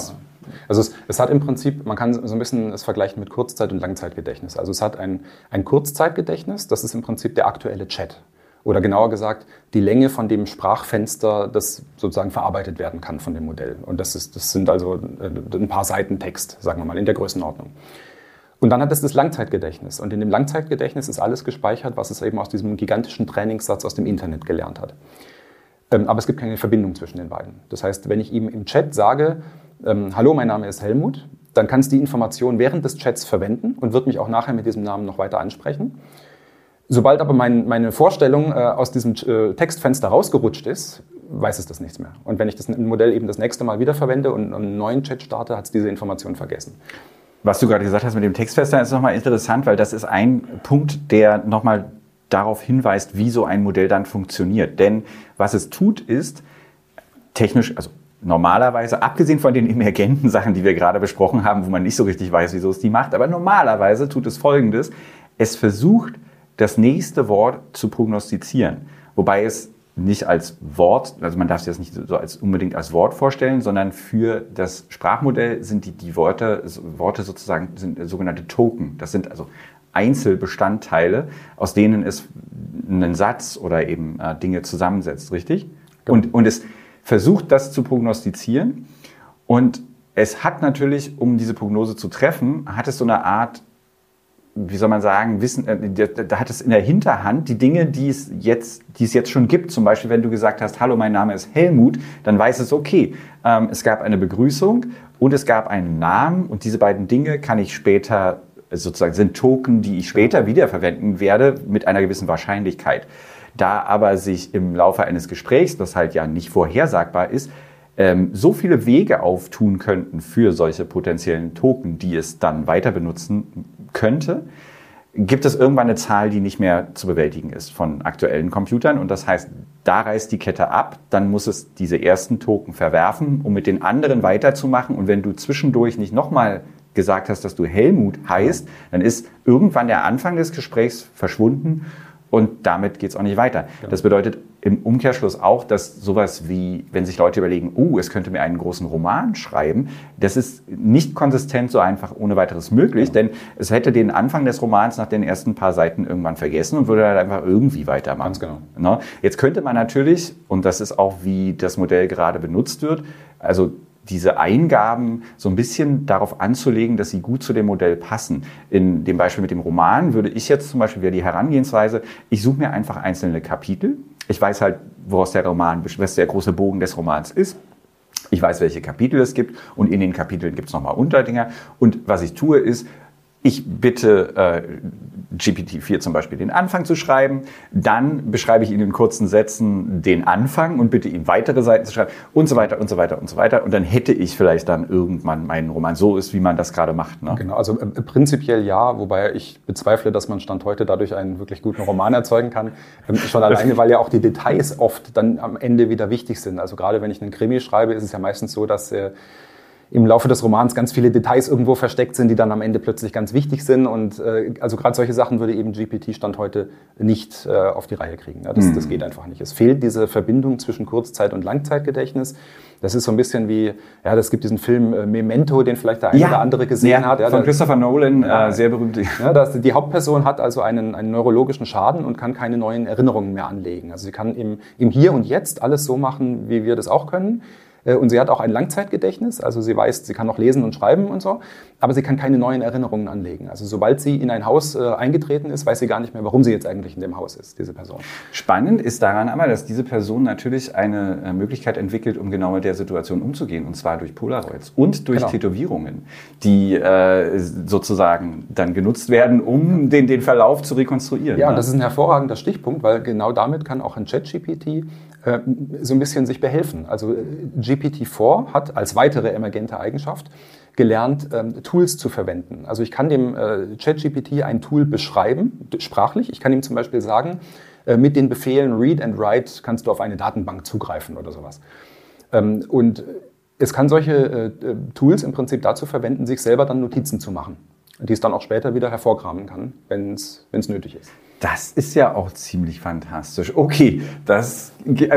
also es, es, hat im Prinzip, man kann so ein bisschen es vergleichen mit Kurzzeit- und Langzeitgedächtnis. Also es hat ein, ein Kurzzeitgedächtnis, das ist im Prinzip der aktuelle Chat. Oder genauer gesagt, die Länge von dem Sprachfenster, das sozusagen verarbeitet werden kann von dem Modell. Und das, ist, das sind also äh, ein paar Seiten Text, sagen wir mal, in der Größenordnung. Und dann hat es das Langzeitgedächtnis. Und in dem Langzeitgedächtnis ist alles gespeichert, was es eben aus diesem gigantischen Trainingssatz aus dem Internet gelernt hat. Ähm, aber es gibt keine Verbindung zwischen den beiden. Das heißt, wenn ich ihm im Chat sage, ähm, hallo, mein Name ist Helmut, dann kann es die Information während des Chats verwenden und wird mich auch nachher mit diesem Namen noch weiter ansprechen. Sobald aber mein, meine Vorstellung äh, aus diesem äh, Textfenster rausgerutscht ist, weiß es das nichts mehr. Und wenn ich das Modell eben das nächste Mal wiederverwende und einen neuen Chat starte, hat es diese Information vergessen. Was du gerade gesagt hast mit dem Textfester ist nochmal interessant, weil das ist ein Punkt, der nochmal darauf hinweist, wie so ein Modell dann funktioniert. Denn was es tut, ist technisch, also normalerweise, abgesehen von den emergenten Sachen, die wir gerade besprochen haben, wo man nicht so richtig weiß, wieso es die macht, aber normalerweise tut es Folgendes. Es versucht, das nächste Wort zu prognostizieren. Wobei es nicht als Wort, also man darf sich das nicht so als unbedingt als Wort vorstellen, sondern für das Sprachmodell sind die, die Worte, Worte sozusagen sind sogenannte Token. Das sind also Einzelbestandteile, aus denen es einen Satz oder eben äh, Dinge zusammensetzt, richtig? Genau. Und, und es versucht, das zu prognostizieren. Und es hat natürlich, um diese Prognose zu treffen, hat es so eine Art wie soll man sagen, wissen, äh, da hat es in der Hinterhand die Dinge, die es jetzt, die es jetzt schon gibt. Zum Beispiel, wenn du gesagt hast, hallo, mein Name ist Helmut, dann weiß es, okay, ähm, es gab eine Begrüßung und es gab einen Namen und diese beiden Dinge kann ich später, sozusagen sind Token, die ich später wiederverwenden werde mit einer gewissen Wahrscheinlichkeit. Da aber sich im Laufe eines Gesprächs, das halt ja nicht vorhersagbar ist, ähm, so viele Wege auftun könnten für solche potenziellen Token, die es dann weiter benutzen könnte, gibt es irgendwann eine Zahl, die nicht mehr zu bewältigen ist von aktuellen Computern. Und das heißt, da reißt die Kette ab, dann muss es diese ersten Token verwerfen, um mit den anderen weiterzumachen. Und wenn du zwischendurch nicht nochmal gesagt hast, dass du Helmut heißt, dann ist irgendwann der Anfang des Gesprächs verschwunden und damit geht es auch nicht weiter. Ja. Das bedeutet im Umkehrschluss auch, dass sowas wie, wenn sich Leute überlegen, oh, es könnte mir einen großen Roman schreiben, das ist nicht konsistent so einfach ohne weiteres möglich, ja. denn es hätte den Anfang des Romans nach den ersten paar Seiten irgendwann vergessen und würde halt einfach irgendwie weitermachen. Ganz genau. Ne? Jetzt könnte man natürlich, und das ist auch, wie das Modell gerade benutzt wird, also diese Eingaben so ein bisschen darauf anzulegen, dass sie gut zu dem Modell passen. In dem Beispiel mit dem Roman würde ich jetzt zum Beispiel wäre die Herangehensweise, ich suche mir einfach einzelne Kapitel. Ich weiß halt, woraus der Roman, was der große Bogen des Romans ist. Ich weiß, welche Kapitel es gibt und in den Kapiteln gibt es nochmal Unterdinger. Und was ich tue, ist, ich bitte äh, GPT-4 zum Beispiel den Anfang zu schreiben, dann beschreibe ich ihn in kurzen Sätzen den Anfang und bitte ihm weitere Seiten zu schreiben und so weiter und so weiter und so weiter. Und dann hätte ich vielleicht dann irgendwann meinen Roman. So ist, wie man das gerade macht. Ne? Genau, also äh, prinzipiell ja, wobei ich bezweifle, dass man Stand heute dadurch einen wirklich guten Roman erzeugen kann. Ähm, schon alleine, weil ja auch die Details oft dann am Ende wieder wichtig sind. Also gerade wenn ich einen Krimi schreibe, ist es ja meistens so, dass äh, im Laufe des Romans ganz viele Details irgendwo versteckt sind, die dann am Ende plötzlich ganz wichtig sind. Und äh, also gerade solche Sachen würde eben GPT-Stand heute nicht äh, auf die Reihe kriegen. Ja, das, mhm. das geht einfach nicht. Es fehlt diese Verbindung zwischen Kurzzeit- und Langzeitgedächtnis. Das ist so ein bisschen wie, ja, das gibt diesen Film äh, Memento, den vielleicht der eine ja. oder andere gesehen ja, hat. Ja, von Christopher Nolan, äh, sehr berühmt. Ja, das, die Hauptperson hat also einen, einen neurologischen Schaden und kann keine neuen Erinnerungen mehr anlegen. Also sie kann im, im Hier und Jetzt alles so machen, wie wir das auch können. Äh, und sie hat auch ein Langzeitgedächtnis, also sie weiß, sie kann noch lesen und schreiben und so, aber sie kann keine neuen Erinnerungen anlegen. Also sobald sie in ein Haus äh, eingetreten ist, weiß sie gar nicht mehr, warum sie jetzt eigentlich in dem Haus ist, diese Person. Spannend ist daran aber, dass diese Person natürlich eine äh, Möglichkeit entwickelt, um genau mit der Situation umzugehen, und zwar durch Polaroids und durch genau. Tätowierungen, die äh, sozusagen dann genutzt werden, um den, den Verlauf zu rekonstruieren. Ja, ne? das ist ein hervorragender Stichpunkt, weil genau damit kann auch ein ChatGPT äh, so ein bisschen sich behelfen. Also äh, GPT-4 hat als weitere emergente Eigenschaft gelernt, ähm, Tools zu verwenden. Also ich kann dem äh, ChatGPT ein Tool beschreiben, sprachlich. Ich kann ihm zum Beispiel sagen, mit den Befehlen Read and Write kannst du auf eine Datenbank zugreifen oder sowas. Ähm, und es kann solche Tools im Prinzip dazu verwenden, sich selber dann Notizen zu machen, die es dann auch später wieder hervorkramen kann, wenn es nötig ist. Das ist ja auch ziemlich fantastisch. Okay, das,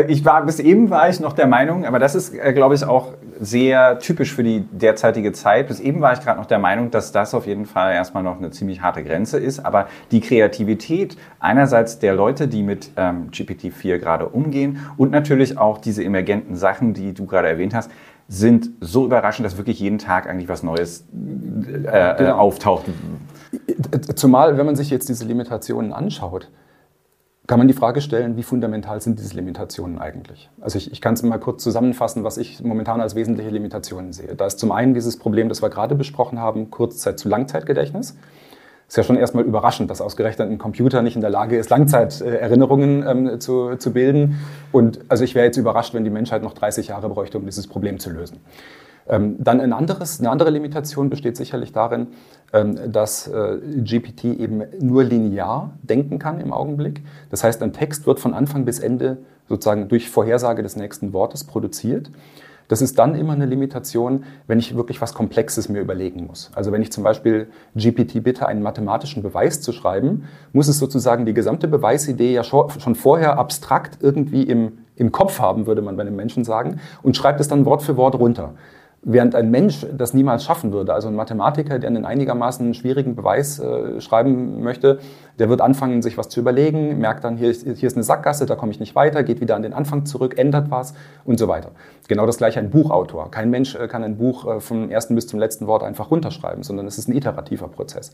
ich war, bis eben war ich noch der Meinung, aber das ist, äh, glaube ich, auch sehr typisch für die derzeitige Zeit. Bis eben war ich gerade noch der Meinung, dass das auf jeden Fall erstmal noch eine ziemlich harte Grenze ist. Aber die Kreativität einerseits der Leute, die mit ähm, GPT-4 gerade umgehen und natürlich auch diese emergenten Sachen, die du gerade erwähnt hast, sind so überraschend, dass wirklich jeden Tag eigentlich was Neues äh, genau. auftaucht. Zumal, wenn man sich jetzt diese Limitationen anschaut, kann man die Frage stellen, wie fundamental sind diese Limitationen eigentlich? Also ich, ich kann es mal kurz zusammenfassen, was ich momentan als wesentliche Limitationen sehe. Da ist zum einen dieses Problem, das wir gerade besprochen haben, Kurzzeit- zu Langzeitgedächtnis. Ist ja schon erstmal überraschend, dass ausgerechnet ein Computer nicht in der Lage ist, Langzeiterinnerungen ähm, zu, zu bilden. Und also ich wäre jetzt überrascht, wenn die Menschheit noch 30 Jahre bräuchte, um dieses Problem zu lösen. Ähm, dann ein anderes, eine andere Limitation besteht sicherlich darin, ähm, dass äh, GPT eben nur linear denken kann im Augenblick. Das heißt, ein Text wird von Anfang bis Ende sozusagen durch Vorhersage des nächsten Wortes produziert. Das ist dann immer eine Limitation, wenn ich wirklich was Komplexes mir überlegen muss. Also wenn ich zum Beispiel GPT bitte, einen mathematischen Beweis zu schreiben, muss es sozusagen die gesamte Beweisidee ja schon vorher abstrakt irgendwie im, im Kopf haben, würde man bei einem Menschen sagen, und schreibt es dann Wort für Wort runter. Während ein Mensch das niemals schaffen würde, also ein Mathematiker, der einen einigermaßen schwierigen Beweis äh, schreiben möchte, der wird anfangen, sich was zu überlegen, merkt dann, hier ist, hier ist eine Sackgasse, da komme ich nicht weiter, geht wieder an den Anfang zurück, ändert was und so weiter. Genau das gleiche ein Buchautor. Kein Mensch äh, kann ein Buch äh, vom ersten bis zum letzten Wort einfach runterschreiben, sondern es ist ein iterativer Prozess.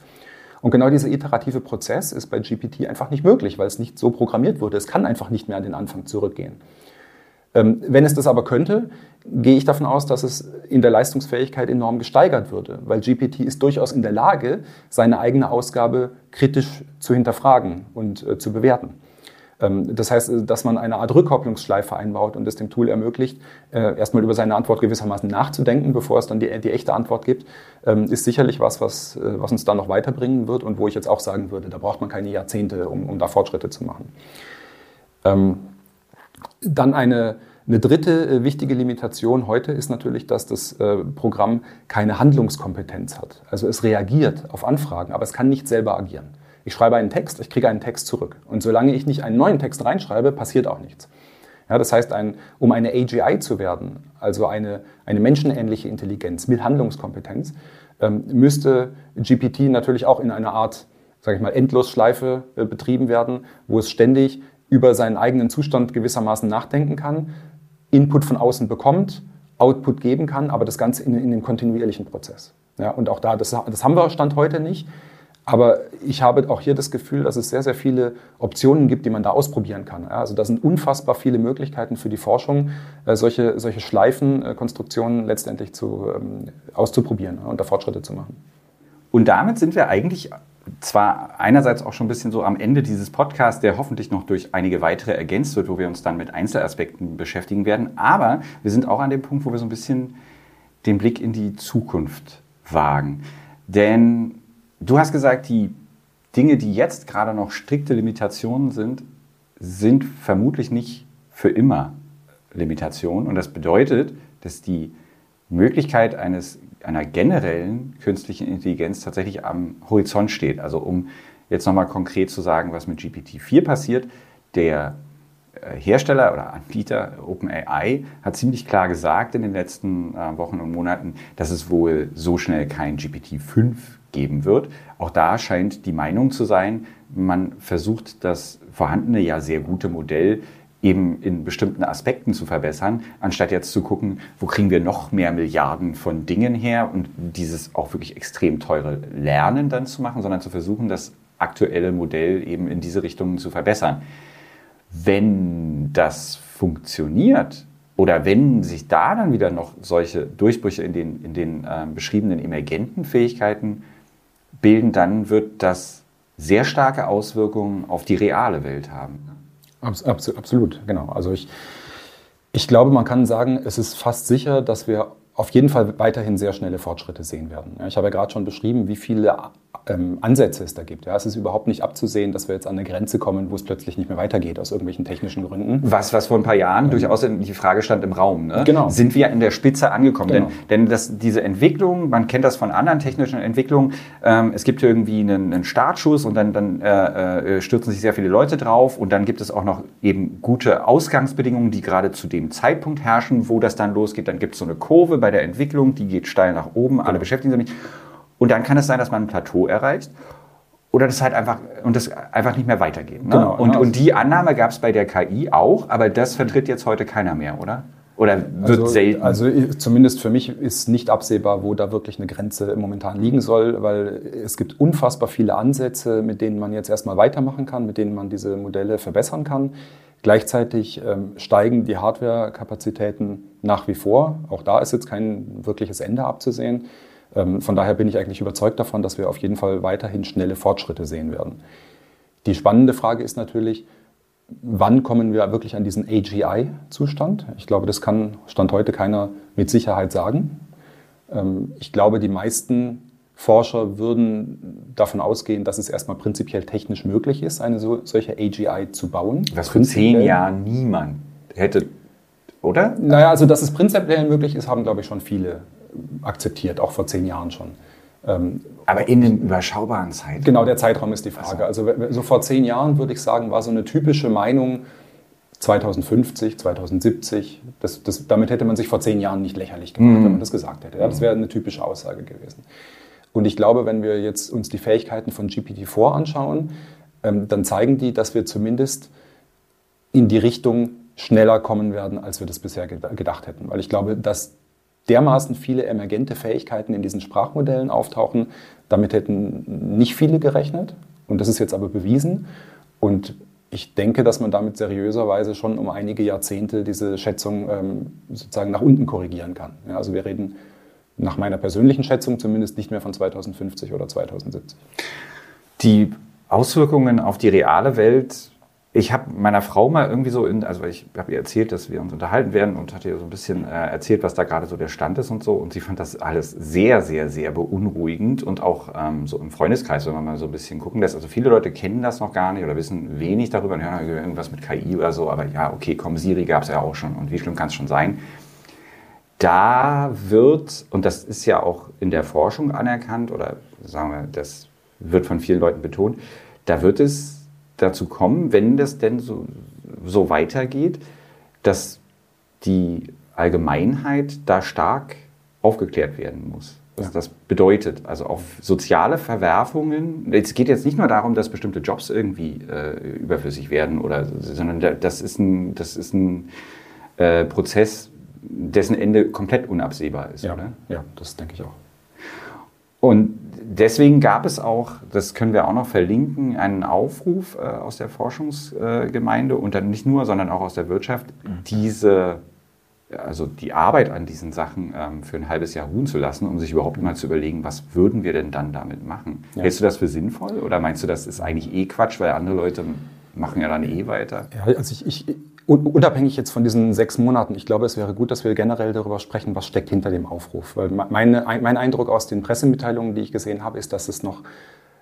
Und genau dieser iterative Prozess ist bei GPT einfach nicht möglich, weil es nicht so programmiert wurde. Es kann einfach nicht mehr an den Anfang zurückgehen. Ähm, wenn es das aber könnte, gehe ich davon aus, dass es in der Leistungsfähigkeit enorm gesteigert würde, weil GPT ist durchaus in der Lage, seine eigene Ausgabe kritisch zu hinterfragen und äh, zu bewerten. Ähm, das heißt, dass man eine Art Rückkopplungsschleife einbaut und es dem Tool ermöglicht, äh, erstmal über seine Antwort gewissermaßen nachzudenken, bevor es dann die, die echte Antwort gibt, ähm, ist sicherlich was, was, äh, was uns dann noch weiterbringen wird und wo ich jetzt auch sagen würde, da braucht man keine Jahrzehnte, um, um da Fortschritte zu machen. Dann eine, eine dritte äh, wichtige Limitation heute ist natürlich, dass das äh, Programm keine Handlungskompetenz hat. Also es reagiert auf Anfragen, aber es kann nicht selber agieren. Ich schreibe einen Text, ich kriege einen Text zurück. Und solange ich nicht einen neuen Text reinschreibe, passiert auch nichts. Ja, das heißt, ein, um eine AGI zu werden, also eine, eine menschenähnliche Intelligenz mit Handlungskompetenz, ähm, müsste GPT natürlich auch in einer Art, sage ich mal, Endlosschleife äh, betrieben werden, wo es ständig über seinen eigenen Zustand gewissermaßen nachdenken kann, Input von außen bekommt, Output geben kann, aber das Ganze in, in einem kontinuierlichen Prozess. Ja, und auch da, das, das haben wir Stand heute nicht. Aber ich habe auch hier das Gefühl, dass es sehr, sehr viele Optionen gibt, die man da ausprobieren kann. Also da sind unfassbar viele Möglichkeiten für die Forschung, äh, solche, solche Schleifenkonstruktionen letztendlich zu, ähm, auszuprobieren und da Fortschritte zu machen. Und damit sind wir eigentlich zwar einerseits auch schon ein bisschen so am Ende dieses Podcasts, der hoffentlich noch durch einige weitere ergänzt wird, wo wir uns dann mit Einzelaspekten beschäftigen werden, aber wir sind auch an dem Punkt, wo wir so ein bisschen den Blick in die Zukunft wagen. Denn du hast gesagt, die Dinge, die jetzt gerade noch strikte Limitationen sind, sind vermutlich nicht für immer Limitationen. Und das bedeutet, dass die Möglichkeit eines einer generellen künstlichen Intelligenz tatsächlich am Horizont steht. Also um jetzt nochmal konkret zu sagen, was mit GPT-4 passiert, der äh, Hersteller oder Anbieter OpenAI hat ziemlich klar gesagt in den letzten äh, Wochen und Monaten, dass es wohl so schnell kein GPT-5 geben wird. Auch da scheint die Meinung zu sein, man versucht das vorhandene, ja sehr gute Modell eben in bestimmten Aspekten zu verbessern, anstatt jetzt zu gucken, wo kriegen wir noch mehr Milliarden von Dingen her und dieses auch wirklich extrem teure Lernen dann zu machen, sondern zu versuchen, das aktuelle Modell eben in diese Richtung zu verbessern. Wenn das funktioniert oder wenn sich da dann wieder noch solche Durchbrüche in den, in den äh, beschriebenen emergenten Fähigkeiten bilden, dann wird das sehr starke Auswirkungen auf die reale Welt haben. Absolut, genau. Also ich, ich glaube, man kann sagen, es ist fast sicher, dass wir auf jeden Fall weiterhin sehr schnelle Fortschritte sehen werden. Ich habe ja gerade schon beschrieben, wie viele ähm, Ansätze es da gibt. Ja, es ist überhaupt nicht abzusehen, dass wir jetzt an eine Grenze kommen, wo es plötzlich nicht mehr weitergeht aus irgendwelchen technischen Gründen. Was, was vor ein paar Jahren ähm, durchaus die Frage stand im Raum. Ne? Genau. Sind wir in der Spitze angekommen? Genau. Denn, denn das, diese Entwicklung, man kennt das von anderen technischen Entwicklungen, ähm, es gibt irgendwie einen, einen Startschuss und dann, dann äh, äh, stürzen sich sehr viele Leute drauf und dann gibt es auch noch eben gute Ausgangsbedingungen, die gerade zu dem Zeitpunkt herrschen, wo das dann losgeht. Dann gibt es so eine Kurve bei der Entwicklung, die geht steil nach oben, genau. alle beschäftigen sich damit. Und dann kann es sein, dass man ein Plateau erreicht oder das halt einfach und das einfach nicht mehr weitergeht. Ne? Genau, und, genau. und die Annahme gab es bei der KI auch, aber das vertritt jetzt heute keiner mehr, oder? Oder wird also, selten? Also zumindest für mich ist nicht absehbar, wo da wirklich eine Grenze momentan liegen soll, weil es gibt unfassbar viele Ansätze, mit denen man jetzt erstmal weitermachen kann, mit denen man diese Modelle verbessern kann. Gleichzeitig ähm, steigen die Hardware-Kapazitäten nach wie vor. Auch da ist jetzt kein wirkliches Ende abzusehen. Ähm, von daher bin ich eigentlich überzeugt davon, dass wir auf jeden Fall weiterhin schnelle Fortschritte sehen werden. Die spannende Frage ist natürlich, wann kommen wir wirklich an diesen AGI-Zustand? Ich glaube, das kann Stand heute keiner mit Sicherheit sagen. Ähm, ich glaube, die meisten Forscher würden davon ausgehen, dass es erstmal prinzipiell technisch möglich ist, eine solche AGI zu bauen. Was für zehn Jahren niemand hätte, oder? Naja, also dass es prinzipiell möglich ist, haben, glaube ich, schon viele akzeptiert, auch vor zehn Jahren schon. Ähm, Aber in den überschaubaren Zeiten? Genau, der Zeitraum ist die Frage. Also, so vor zehn Jahren würde ich sagen, war so eine typische Meinung 2050, 2070. Das, das, damit hätte man sich vor zehn Jahren nicht lächerlich gemacht, mhm. wenn man das gesagt hätte. Ja, das wäre eine typische Aussage gewesen. Und ich glaube, wenn wir jetzt uns die Fähigkeiten von GPT-4 anschauen, ähm, dann zeigen die, dass wir zumindest in die Richtung schneller kommen werden, als wir das bisher gedacht hätten. Weil ich glaube, dass dermaßen viele emergente Fähigkeiten in diesen Sprachmodellen auftauchen. Damit hätten nicht viele gerechnet. Und das ist jetzt aber bewiesen. Und ich denke, dass man damit seriöserweise schon um einige Jahrzehnte diese Schätzung ähm, sozusagen nach unten korrigieren kann. Ja, also wir reden nach meiner persönlichen Schätzung zumindest nicht mehr von 2050 oder 2070. Die Auswirkungen auf die reale Welt ich habe meiner Frau mal irgendwie so, in, also ich habe ihr erzählt, dass wir uns unterhalten werden und hatte ihr so ein bisschen äh, erzählt, was da gerade so der Stand ist und so. Und sie fand das alles sehr, sehr, sehr beunruhigend und auch ähm, so im Freundeskreis, wenn man mal so ein bisschen gucken lässt. Also viele Leute kennen das noch gar nicht oder wissen wenig darüber und hören irgendwas mit KI oder so. Aber ja, okay, komm, Siri gab es ja auch schon und wie schlimm kann es schon sein? Da wird, und das ist ja auch in der Forschung anerkannt oder sagen wir, das wird von vielen Leuten betont, da wird es dazu kommen, wenn das denn so, so weitergeht, dass die Allgemeinheit da stark aufgeklärt werden muss. Was ja. das bedeutet. Also auf soziale Verwerfungen. Es geht jetzt nicht nur darum, dass bestimmte Jobs irgendwie äh, überflüssig werden, oder, sondern das ist ein, das ist ein äh, Prozess, dessen Ende komplett unabsehbar ist. Ja, oder? ja das denke ich auch. Und deswegen gab es auch, das können wir auch noch verlinken, einen Aufruf äh, aus der Forschungsgemeinde und dann nicht nur, sondern auch aus der Wirtschaft, diese, also die Arbeit an diesen Sachen ähm, für ein halbes Jahr ruhen zu lassen, um sich überhaupt mal zu überlegen, was würden wir denn dann damit machen? Ja. Hältst du das für sinnvoll oder meinst du, das ist eigentlich eh Quatsch, weil andere Leute machen ja dann eh weiter? Ja, also ich, ich unabhängig jetzt von diesen sechs Monaten, ich glaube, es wäre gut, dass wir generell darüber sprechen, was steckt hinter dem Aufruf. Weil meine, mein Eindruck aus den Pressemitteilungen, die ich gesehen habe, ist, dass es noch,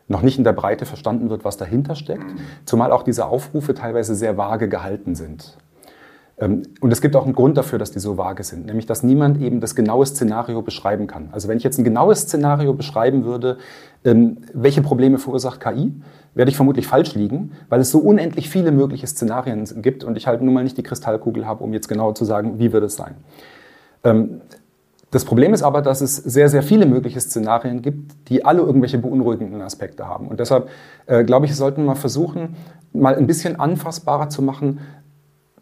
noch nicht in der Breite verstanden wird, was dahinter steckt. Zumal auch diese Aufrufe teilweise sehr vage gehalten sind. Ähm, und es gibt auch einen Grund dafür, dass die so vage sind, nämlich dass niemand eben das genaue Szenario beschreiben kann. Also wenn ich jetzt ein genaues Szenario beschreiben würde, ähm, welche Probleme verursacht KI, werde ich vermutlich falsch liegen, weil es so unendlich viele mögliche Szenarien gibt und ich halt nun mal nicht die Kristallkugel habe, um jetzt genau zu sagen, wie wird es sein. Ähm, das Problem ist aber, dass es sehr, sehr viele mögliche Szenarien gibt, die alle irgendwelche beunruhigenden Aspekte haben. Und deshalb äh, glaube ich, sollten wir versuchen, mal ein bisschen anfassbarer zu machen,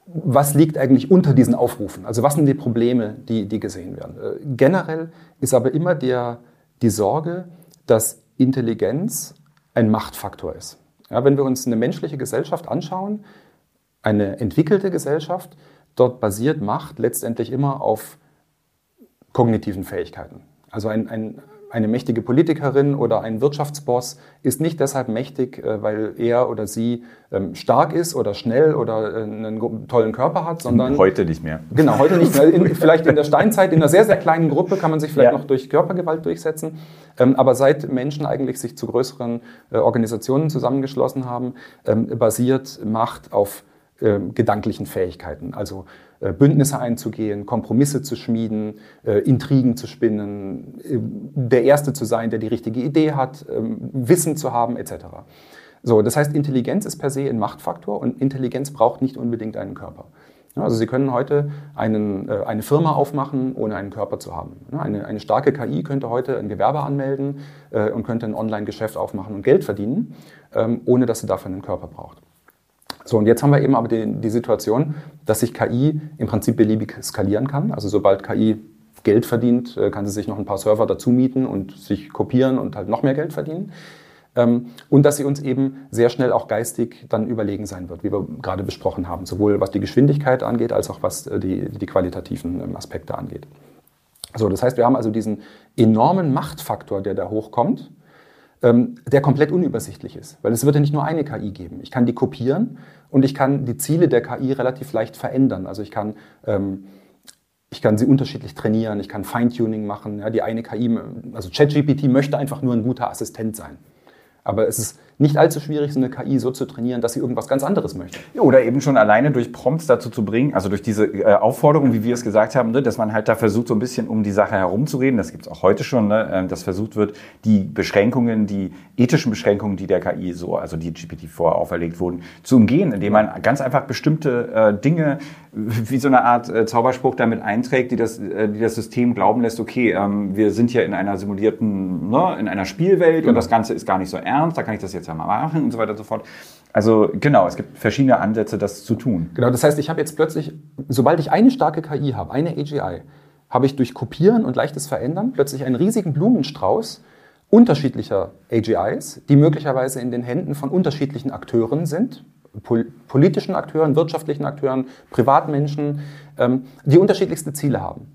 was liegt eigentlich unter diesen Aufrufen? Also was sind die Probleme, die, die gesehen werden? Äh, generell ist aber immer der, die Sorge, dass Intelligenz ein Machtfaktor ist. Ja, wenn wir uns eine menschliche Gesellschaft anschauen, eine entwickelte Gesellschaft, dort basiert Macht letztendlich immer auf kognitiven Fähigkeiten. Also ein, ein, eine mächtige Politikerin oder ein Wirtschaftsboss ist nicht deshalb mächtig, äh, weil er oder sie ähm, stark ist oder schnell oder äh, einen tollen Körper hat, sondern heute nicht mehr. Genau, heute nicht mehr. In, vielleicht in der Steinzeit in einer sehr sehr kleinen Gruppe kann man sich vielleicht ja. noch durch Körpergewalt durchsetzen, ähm, aber seit Menschen eigentlich sich zu größeren äh, Organisationen zusammengeschlossen haben, ähm, basiert Macht auf gedanklichen Fähigkeiten. Also äh, Bündnisse einzugehen, Kompromisse zu schmieden, äh, Intrigen zu spinnen, äh, der Erste zu sein, der die richtige Idee hat, ähm, Wissen zu haben, etc. So, das heißt, Intelligenz ist per se ein Machtfaktor und Intelligenz braucht nicht unbedingt einen Körper. Also Sie können heute einen, eine Firma aufmachen, ohne einen Körper zu haben. Eine, eine starke KI könnte heute ein Gewerbe anmelden und könnte ein Online-Geschäft aufmachen und Geld verdienen, ähm, ohne dass sie dafür einen Körper braucht. So, und jetzt haben wir eben aber die, die Situation, dass sich KI im Prinzip beliebig skalieren kann. Also sobald KI Geld verdient, äh, kann sie sich noch ein paar Server dazu mieten und sich kopieren und halt noch mehr Geld verdienen. Ähm, und dass sie uns eben sehr schnell auch geistig dann überlegen sein wird, wie wir gerade besprochen haben, sowohl was die Geschwindigkeit angeht, als auch was äh, die, die qualitativen ähm, Aspekte angeht. So, das heißt, wir haben also diesen enormen Machtfaktor, der da hochkommt, der komplett unübersichtlich ist. Weil es wird ja nicht nur eine KI geben. Ich kann die kopieren und ich kann die Ziele der KI relativ leicht verändern. Also ich kann, ähm, ich kann sie unterschiedlich trainieren, ich kann Feintuning machen. Ja, die eine KI, also ChatGPT möchte einfach nur ein guter Assistent sein. Aber es ist nicht allzu schwierig, so eine KI so zu trainieren, dass sie irgendwas ganz anderes möchte. Oder eben schon alleine durch Prompts dazu zu bringen, also durch diese äh, Aufforderung, wie wir es gesagt haben, ne, dass man halt da versucht, so ein bisschen um die Sache herumzureden. Das gibt es auch heute schon, ne, äh, dass versucht wird, die Beschränkungen, die ethischen Beschränkungen, die der KI so, also die GPT-4 auferlegt wurden, zu umgehen, indem man ganz einfach bestimmte äh, Dinge wie so eine Art äh, Zauberspruch damit einträgt, die das, äh, die das System glauben lässt, okay, ähm, wir sind hier in einer simulierten, ne, in einer Spielwelt genau. und das Ganze ist gar nicht so ernst, da kann ich das jetzt mal machen und so weiter und so fort. Also genau, es gibt verschiedene Ansätze, das zu tun. Genau, das heißt, ich habe jetzt plötzlich, sobald ich eine starke KI habe, eine AGI, habe ich durch Kopieren und leichtes Verändern plötzlich einen riesigen Blumenstrauß unterschiedlicher AGIs, die möglicherweise in den Händen von unterschiedlichen Akteuren sind, pol politischen Akteuren, wirtschaftlichen Akteuren, Privatmenschen, ähm, die unterschiedlichste Ziele haben.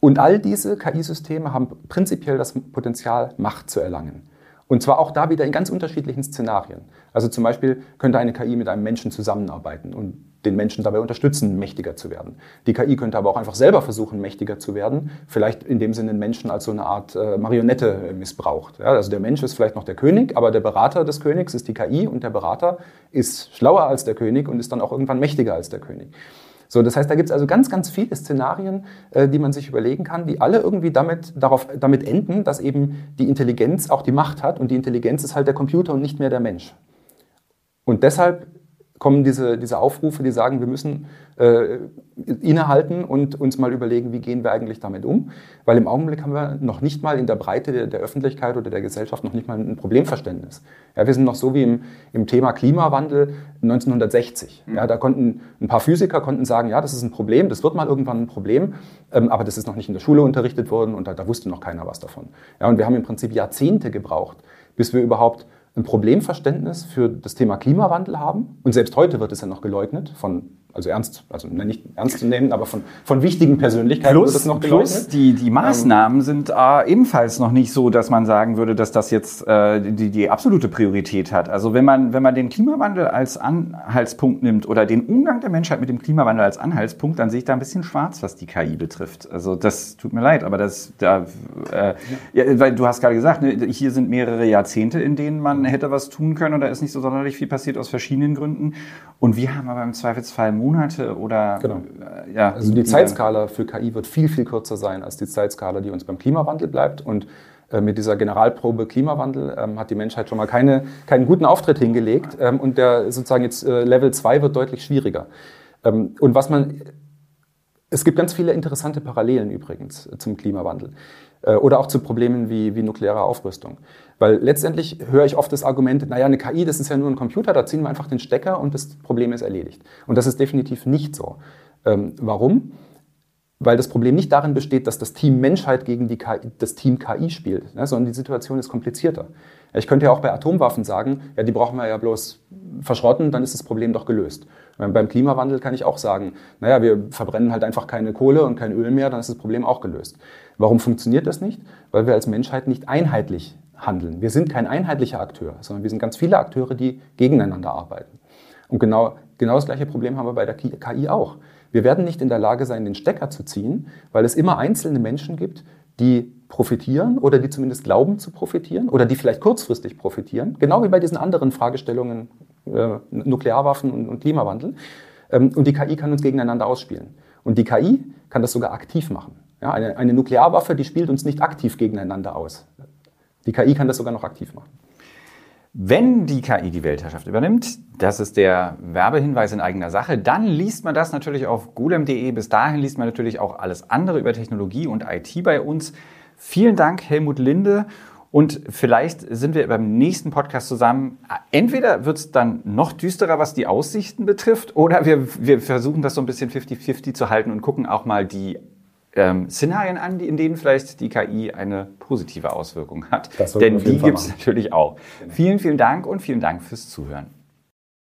Und all diese KI-Systeme haben prinzipiell das Potenzial, Macht zu erlangen. Und zwar auch da wieder in ganz unterschiedlichen Szenarien. Also zum Beispiel könnte eine KI mit einem Menschen zusammenarbeiten und den Menschen dabei unterstützen, mächtiger zu werden. Die KI könnte aber auch einfach selber versuchen, mächtiger zu werden, vielleicht in dem Sinne den Menschen als so eine Art äh, Marionette missbraucht. Ja, also der Mensch ist vielleicht noch der König, aber der Berater des Königs ist die KI und der Berater ist schlauer als der König und ist dann auch irgendwann mächtiger als der König. So, das heißt, da gibt es also ganz, ganz viele Szenarien, äh, die man sich überlegen kann, die alle irgendwie damit, darauf, damit enden, dass eben die Intelligenz auch die Macht hat und die Intelligenz ist halt der Computer und nicht mehr der Mensch. Und deshalb kommen diese, diese Aufrufe, die sagen, wir müssen äh, innehalten und uns mal überlegen, wie gehen wir eigentlich damit um. Weil im Augenblick haben wir noch nicht mal in der Breite der, der Öffentlichkeit oder der Gesellschaft noch nicht mal ein Problemverständnis. Ja, wir sind noch so wie im, im Thema Klimawandel 1960. Ja, mhm. da konnten ein paar Physiker konnten sagen, ja, das ist ein Problem, das wird mal irgendwann ein Problem, ähm, aber das ist noch nicht in der Schule unterrichtet worden und da, da wusste noch keiner was davon. Ja, und wir haben im Prinzip Jahrzehnte gebraucht, bis wir überhaupt ein Problemverständnis für das Thema Klimawandel haben. Und selbst heute wird es ja noch geleugnet von also ernst, also nicht ernst zu nehmen, aber von, von wichtigen Persönlichkeiten plus, wird es noch geleugnet. Plus die, die Maßnahmen ähm, sind äh, ebenfalls noch nicht so, dass man sagen würde, dass das jetzt äh, die, die absolute Priorität hat. Also wenn man, wenn man den Klimawandel als Anhaltspunkt nimmt oder den Umgang der Menschheit mit dem Klimawandel als Anhaltspunkt, dann sehe ich da ein bisschen schwarz, was die KI betrifft. Also das tut mir leid, aber das, da, äh, ja, weil du hast gerade gesagt, ne, hier sind mehrere Jahrzehnte, in denen man hätte was tun können und da ist nicht so sonderlich viel passiert aus verschiedenen Gründen. Und wir haben aber im Zweifelsfall Monate oder genau. Äh, ja. Also die Zeitskala für KI wird viel, viel kürzer sein als die Zeitskala, die uns beim Klimawandel bleibt. Und äh, mit dieser Generalprobe Klimawandel ähm, hat die Menschheit schon mal keine, keinen guten Auftritt hingelegt. Ähm, und der sozusagen jetzt äh, Level 2 wird deutlich schwieriger. Ähm, und was man es gibt ganz viele interessante Parallelen übrigens zum Klimawandel äh, oder auch zu Problemen wie, wie nukleare Aufrüstung. Weil letztendlich höre ich oft das Argument, naja, eine KI, das ist ja nur ein Computer, da ziehen wir einfach den Stecker und das Problem ist erledigt. Und das ist definitiv nicht so. Ähm, warum? Weil das Problem nicht darin besteht, dass das Team Menschheit gegen die KI, das Team KI spielt, ne, sondern die Situation ist komplizierter. Ich könnte ja auch bei Atomwaffen sagen, ja, die brauchen wir ja bloß verschrotten, dann ist das Problem doch gelöst. Beim Klimawandel kann ich auch sagen, naja, wir verbrennen halt einfach keine Kohle und kein Öl mehr, dann ist das Problem auch gelöst. Warum funktioniert das nicht? Weil wir als Menschheit nicht einheitlich handeln. Wir sind kein einheitlicher Akteur, sondern wir sind ganz viele Akteure, die gegeneinander arbeiten. Und genau, genau das gleiche Problem haben wir bei der KI auch. Wir werden nicht in der Lage sein, den Stecker zu ziehen, weil es immer einzelne Menschen gibt, die profitieren oder die zumindest glauben zu profitieren oder die vielleicht kurzfristig profitieren, genau wie bei diesen anderen Fragestellungen äh, Nuklearwaffen und, und Klimawandel. Ähm, und die KI kann uns gegeneinander ausspielen. Und die KI kann das sogar aktiv machen. Ja, eine, eine Nuklearwaffe, die spielt uns nicht aktiv gegeneinander aus. Die KI kann das sogar noch aktiv machen. Wenn die KI die Weltherrschaft übernimmt, das ist der Werbehinweis in eigener Sache, dann liest man das natürlich auf golem.de. Bis dahin liest man natürlich auch alles andere über Technologie und IT bei uns. Vielen Dank, Helmut Linde. Und vielleicht sind wir beim nächsten Podcast zusammen. Entweder wird es dann noch düsterer, was die Aussichten betrifft, oder wir, wir versuchen das so ein bisschen 50-50 zu halten und gucken auch mal die ähm, Szenarien an, in denen vielleicht die KI eine positive Auswirkung hat. Denn die gibt es natürlich auch. Vielen, vielen Dank und vielen Dank fürs Zuhören.